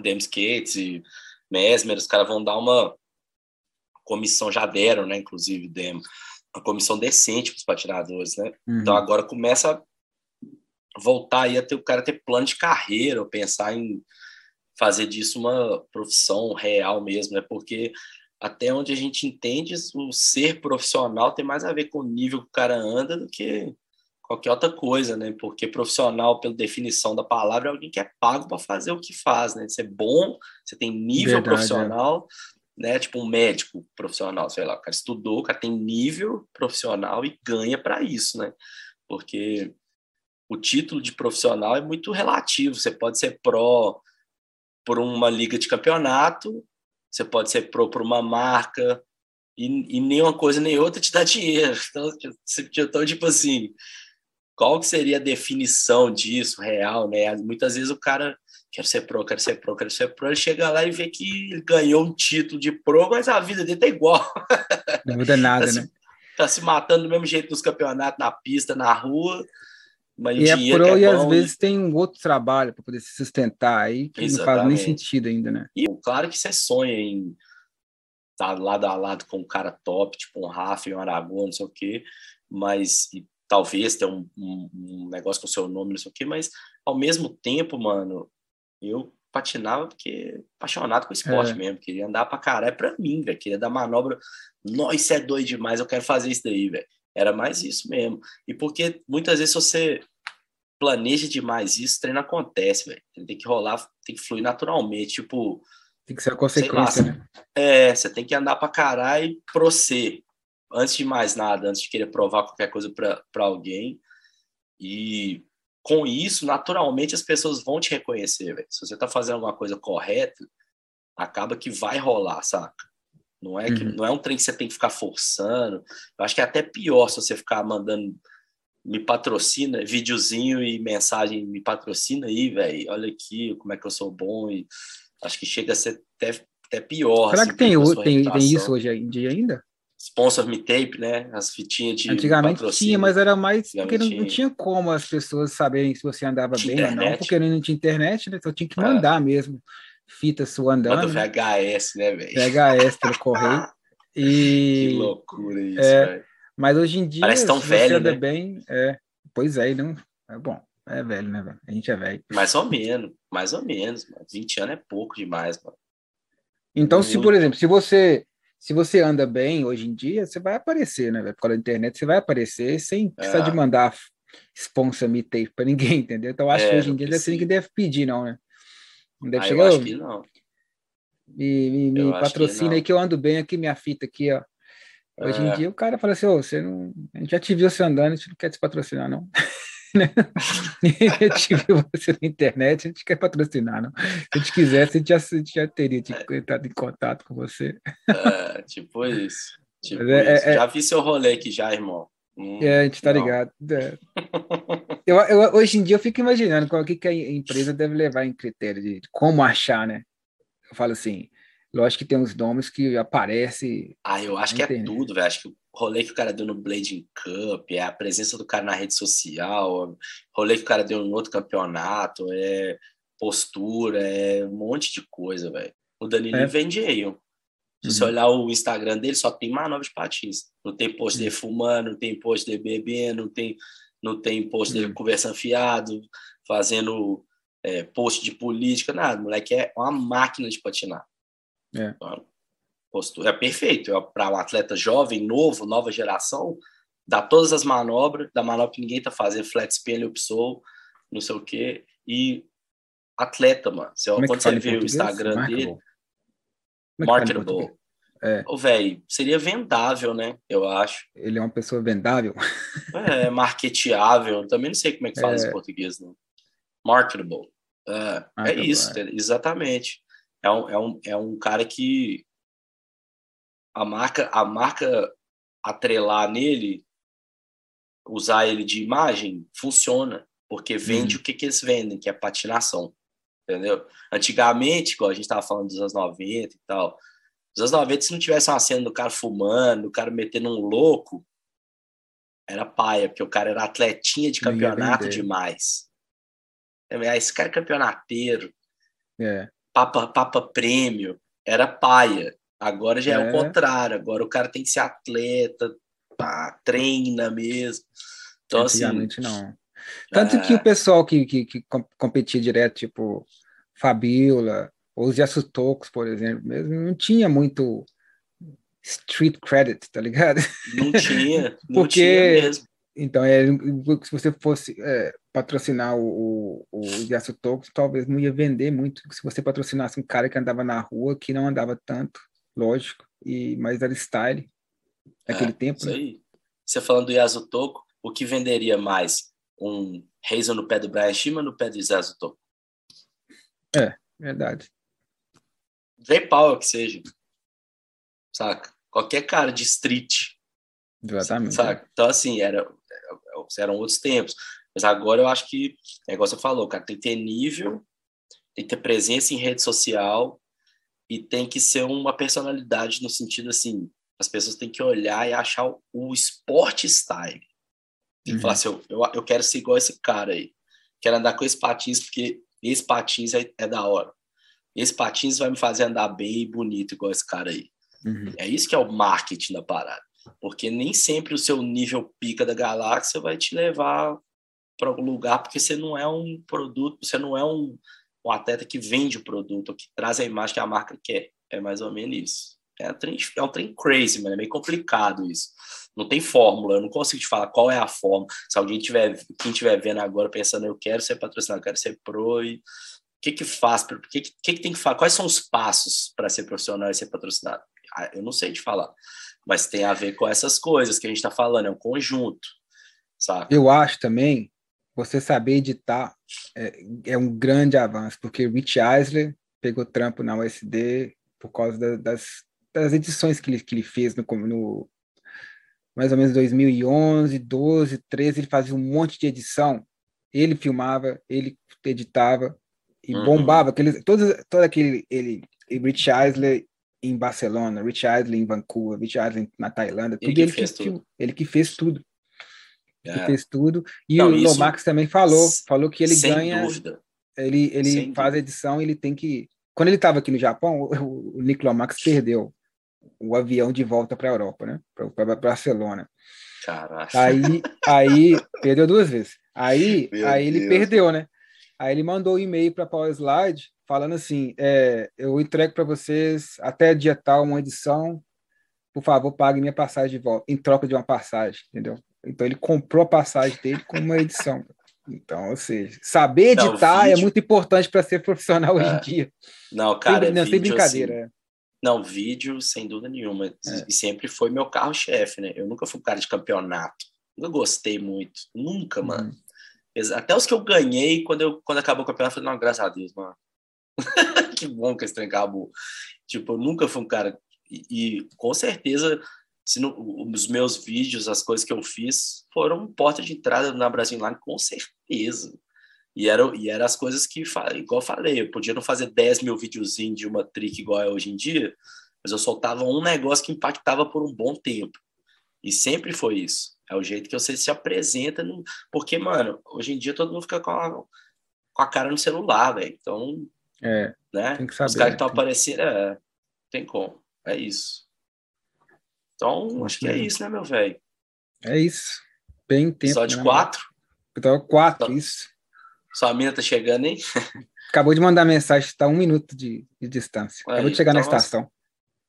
Dem Skates e Mesmer, os caras vão dar uma comissão, já deram, né, inclusive, Dem, uma comissão decente para os patinadores, né? Uhum. Então agora começa a voltar aí a ter o cara ter plano de carreira, ou pensar em fazer disso uma profissão real mesmo, né? Porque até onde a gente entende, o ser profissional tem mais a ver com o nível que o cara anda do que qualquer outra coisa, né? Porque profissional, pela definição da palavra, é alguém que é pago para fazer o que faz, né? Você é bom, você tem nível Verdade, é. profissional, é. né? Tipo um médico profissional, sei lá, o cara estudou, o cara tem nível profissional e ganha para isso, né? Porque o título de profissional é muito relativo. Você pode ser pró por uma liga de campeonato, você pode ser pró por uma marca, e, e nem uma coisa nem outra te dá dinheiro. Então, então, tipo assim, qual que seria a definição disso real, né? Muitas vezes o cara quer ser pro, quer ser pro, quer ser pro, ele chega lá e vê que ganhou um título de pro, mas a vida dele tá igual. Não muda nada, tá né? Se, tá se matando do mesmo jeito nos campeonatos, na pista, na rua. Mas e é pro é e às vezes tem um outro trabalho para poder se sustentar aí, que Exatamente. não faz nem sentido ainda, né? E claro que você sonha em estar tá lado a lado com um cara top, tipo um Rafa e um Aragão, não sei o quê, mas talvez ter um, um, um, negócio com o seu nome, não sei o quê, mas ao mesmo tempo, mano, eu patinava porque apaixonado com esporte é. mesmo, queria andar pra caralho, é pra mim, velho, queria dar manobra, nossa, isso é doido demais, eu quero fazer isso daí, velho. Era mais isso mesmo. E porque muitas vezes você planeja demais isso, o treino acontece, velho. Tem que rolar, tem que fluir naturalmente, tipo... Tem que ser a consequência, lá, né? É, você tem que andar pra caralho e prosser antes de mais nada, antes de querer provar qualquer coisa para alguém. E com isso, naturalmente, as pessoas vão te reconhecer, véio. Se você está fazendo alguma coisa correta, acaba que vai rolar, saca? Não é, que, uhum. não é um trem que você tem que ficar forçando. Eu acho que é até pior se você ficar mandando me patrocina, videozinho e mensagem, me patrocina aí, velho. Olha aqui como é que eu sou bom. E acho que chega a ser até, até pior. Será assim, que tem, tem, tem isso hoje em dia ainda? sponsor me tape, né? As fitinhas de Antigamente tinha, mas era mais porque não, não, tinha como as pessoas saberem se você andava tinha bem internet. ou não, porque não tinha internet, né? Então tinha que é. mandar é. mesmo. Fita sua andando. Manda VHS, né, velho? VHS pelo correio. E... Que loucura isso, é, velho. Mas hoje em dia, Parece tão velho, anda né? bem, é, pois é, não, é bom. É velho, né, velho? A gente é velho. Mais ou menos, mais ou menos, mano. 20 anos é pouco demais, mano. Então, Muito. se, por exemplo, se você se você anda bem hoje em dia, você vai aparecer, né? Por causa da internet, você vai aparecer sem precisar é. de mandar sponsor me tape para ninguém, entendeu? Então, acho é, que hoje em dia deve, que deve pedir, não, né? Não deve ah, chegar. Eu acho que não. Me, me, me patrocina que aí que eu ando bem aqui, minha fita aqui, ó. Hoje é. em dia o cara fala assim, oh, você não. A gente já te viu você andando, a gente não quer te patrocinar, não. né? a gente viu você na internet, a gente quer patrocinar, não? Se a gente quisesse, a gente já, a gente já teria é. entrado em contato com você. É, tipo isso. Tipo é, isso. É, já vi seu rolê aqui já, irmão. Hum, é, a gente tá não. ligado. É. Eu, eu, hoje em dia eu fico imaginando qual que, que a empresa deve levar em critério de como achar, né? Eu falo assim, lógico que tem uns nomes que aparecem. Ah, eu acho que é tudo, velho. Acho que rolê que o cara deu no Blading Cup, é a presença do cara na rede social, rolê que o cara deu em outro campeonato, é postura, é um monte de coisa, velho. O Danilo é. vende aí. Se você uhum. olhar o Instagram dele, só tem manobra de patins. Não tem post dele uhum. fumando, não tem post dele bebendo, não tem, não tem post dele uhum. conversando fiado, fazendo é, post de política, nada. O moleque é uma máquina de patinar. É. Postura. É perfeito. É para um atleta jovem, novo, nova geração, dá todas as manobras, da manobra que ninguém tá fazendo, flat spin, upsole, não sei o quê. E atleta, mano. Você, é quando você vê o Instagram marketable. dele, marketable. É. Ô, velho, seria vendável, né? Eu acho. Ele é uma pessoa vendável. É, marketeável. Também não sei como é que fala é. em português, não. Marketable. É, é isso, é. exatamente. É um, é, um, é um cara que a marca, a marca atrelar nele, usar ele de imagem, funciona, porque vende hum. o que, que eles vendem, que é patinação. Entendeu? Antigamente, igual a gente estava falando dos anos 90 e tal, nos anos 90, se não tivesse uma cena do cara fumando, do cara metendo um louco, era paia, porque o cara era atletinha de campeonato demais. É, esse cara é campeonateiro. É. Papa, papa prêmio. Era paia. Agora já é. é o contrário. Agora o cara tem que ser atleta, pá, treina mesmo. Então, assim, Antigamente assim, não. Tanto é... que o pessoal que, que, que competia direto, tipo Fabiola, ou os Yasutokos, por exemplo, mesmo, não tinha muito street credit, tá ligado? Não tinha, não Porque, tinha mesmo. Então, é, se você fosse é, patrocinar o, o, o talvez não ia vender muito se você patrocinasse um cara que andava na rua, que não andava tanto, lógico, e mas era style naquele é, tempo. Isso né? aí. Você falando do Yasutoko, o que venderia mais? Um Razor no pé do Brian Shima ou no pé do Yasutoko? É, verdade. Ray Powell que seja. Saca? Qualquer cara de street. Exatamente. Saca? Então, assim, era, eram outros tempos. Mas agora eu acho que, é igual você falou, cara, tem que ter nível, tem que ter presença em rede social e tem que ser uma personalidade no sentido assim, as pessoas têm que olhar e achar o, o esporte style. Tem que uhum. falar assim, eu, eu, eu, quero ser igual esse cara aí. Quero andar com esse patins porque esse patins é, é da hora. Esse patins vai me fazer andar bem e bonito igual esse cara aí. Uhum. É isso que é o marketing da parada. Porque nem sempre o seu nível pica da galáxia vai te levar para algum lugar, porque você não é um produto, você não é um, um atleta que vende o produto, que traz a imagem que a marca quer. É mais ou menos isso. É um trem, é um trem crazy, mano. É meio complicado isso. Não tem fórmula. Eu não consigo te falar qual é a fórmula. Se alguém tiver, quem estiver vendo agora pensando, eu quero ser patrocinado, eu quero ser pro e que que faz? O que, que, que tem que fazer? Quais são os passos para ser profissional e ser patrocinado? Ah, eu não sei te falar, mas tem a ver com essas coisas que a gente está falando, é um conjunto, sabe? Eu acho também, você saber editar é, é um grande avanço, porque Rich Eisler pegou trampo na USD por causa da, das, das edições que ele, que ele fez no, no mais ou menos 2011, 12, 13, ele fazia um monte de edição, ele filmava, ele editava, e uhum. bombava aqueles, todo, todo aquele ele, Rich Eisler em Barcelona, Rich Eisler em Vancouver, Rich Eisler na Tailândia, tudo ele, ele que, fez tudo. ele que fez tudo. É. Ele fez tudo. E Não, o Lomax também falou, falou que ele ganha. Dúvida. Ele, ele sem faz a edição, ele tem que. Quando ele estava aqui no Japão, o, o Nick Lomax perdeu o avião de volta para a Europa, né? Para Barcelona. Caraca. Aí, aí perdeu duas vezes. Aí, aí ele perdeu, né? Aí ele mandou um e-mail para a Power Slide falando assim: é, eu entrego para vocês até dia tal uma edição, por favor, pague minha passagem de volta, em troca de uma passagem, entendeu? Então ele comprou a passagem dele com uma edição. Então, ou seja, saber editar não, é muito importante para ser profissional é. hoje em é. dia. Não, cara, sem, não, sem brincadeira. Assim, é. não, vídeo, sem dúvida nenhuma. É. E sempre foi meu carro-chefe, né? Eu nunca fui um cara de campeonato. Nunca gostei muito. Nunca, uhum. mano. Até os que eu ganhei, quando, eu, quando acabou o campeonato, eu falei, não, graças a Deus, mano. que bom que esse trem acabou. Tipo, eu nunca fui um cara. E, e com certeza, se no, os meus vídeos, as coisas que eu fiz, foram porta de entrada na Brasil Online, com certeza. E eram e era as coisas que, igual eu falei, eu podia não fazer 10 mil videozinhos de uma trick igual é hoje em dia, mas eu soltava um negócio que impactava por um bom tempo. E sempre foi isso. É o jeito que você se apresenta. No... Porque, mano, hoje em dia todo mundo fica com a, com a cara no celular, velho. Então, é, né? Tem que saber, Os caras que estão aparecendo, é, tem como. É isso. Então, acho que é isso, né, meu velho? É isso. Bem tempo. Episódio né, 4. Episódio 4, então, isso. Sua mina tá chegando, hein? Acabou de mandar mensagem, está um minuto de, de distância. Acabou Aí, de chegar então na estação.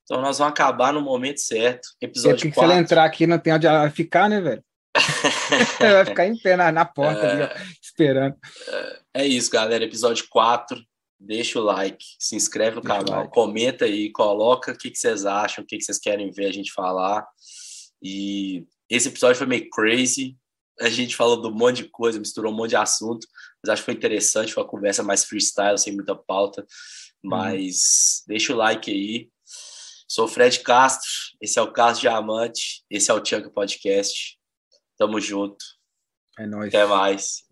Então nós vamos acabar no momento certo. Episódio Porque 4. se ela entrar aqui não tem onde ela vai ficar, né, velho? ela vai ficar em pé na, na porta é... ali, ó, esperando. É, é, isso, galera. Episódio 4 deixa o like, se inscreve no deixa canal, like. comenta aí, coloca o que, que vocês acham, o que, que vocês querem ver a gente falar. E esse episódio foi meio crazy. A gente falou de um monte de coisa, misturou um monte de assunto, mas acho que foi interessante, foi uma conversa mais freestyle, sem muita pauta. Mas hum. deixa o like aí. Sou o Fred Castro, esse é o Caso Diamante, esse é o Tianca Podcast. Tamo junto. É nóis. Até mais.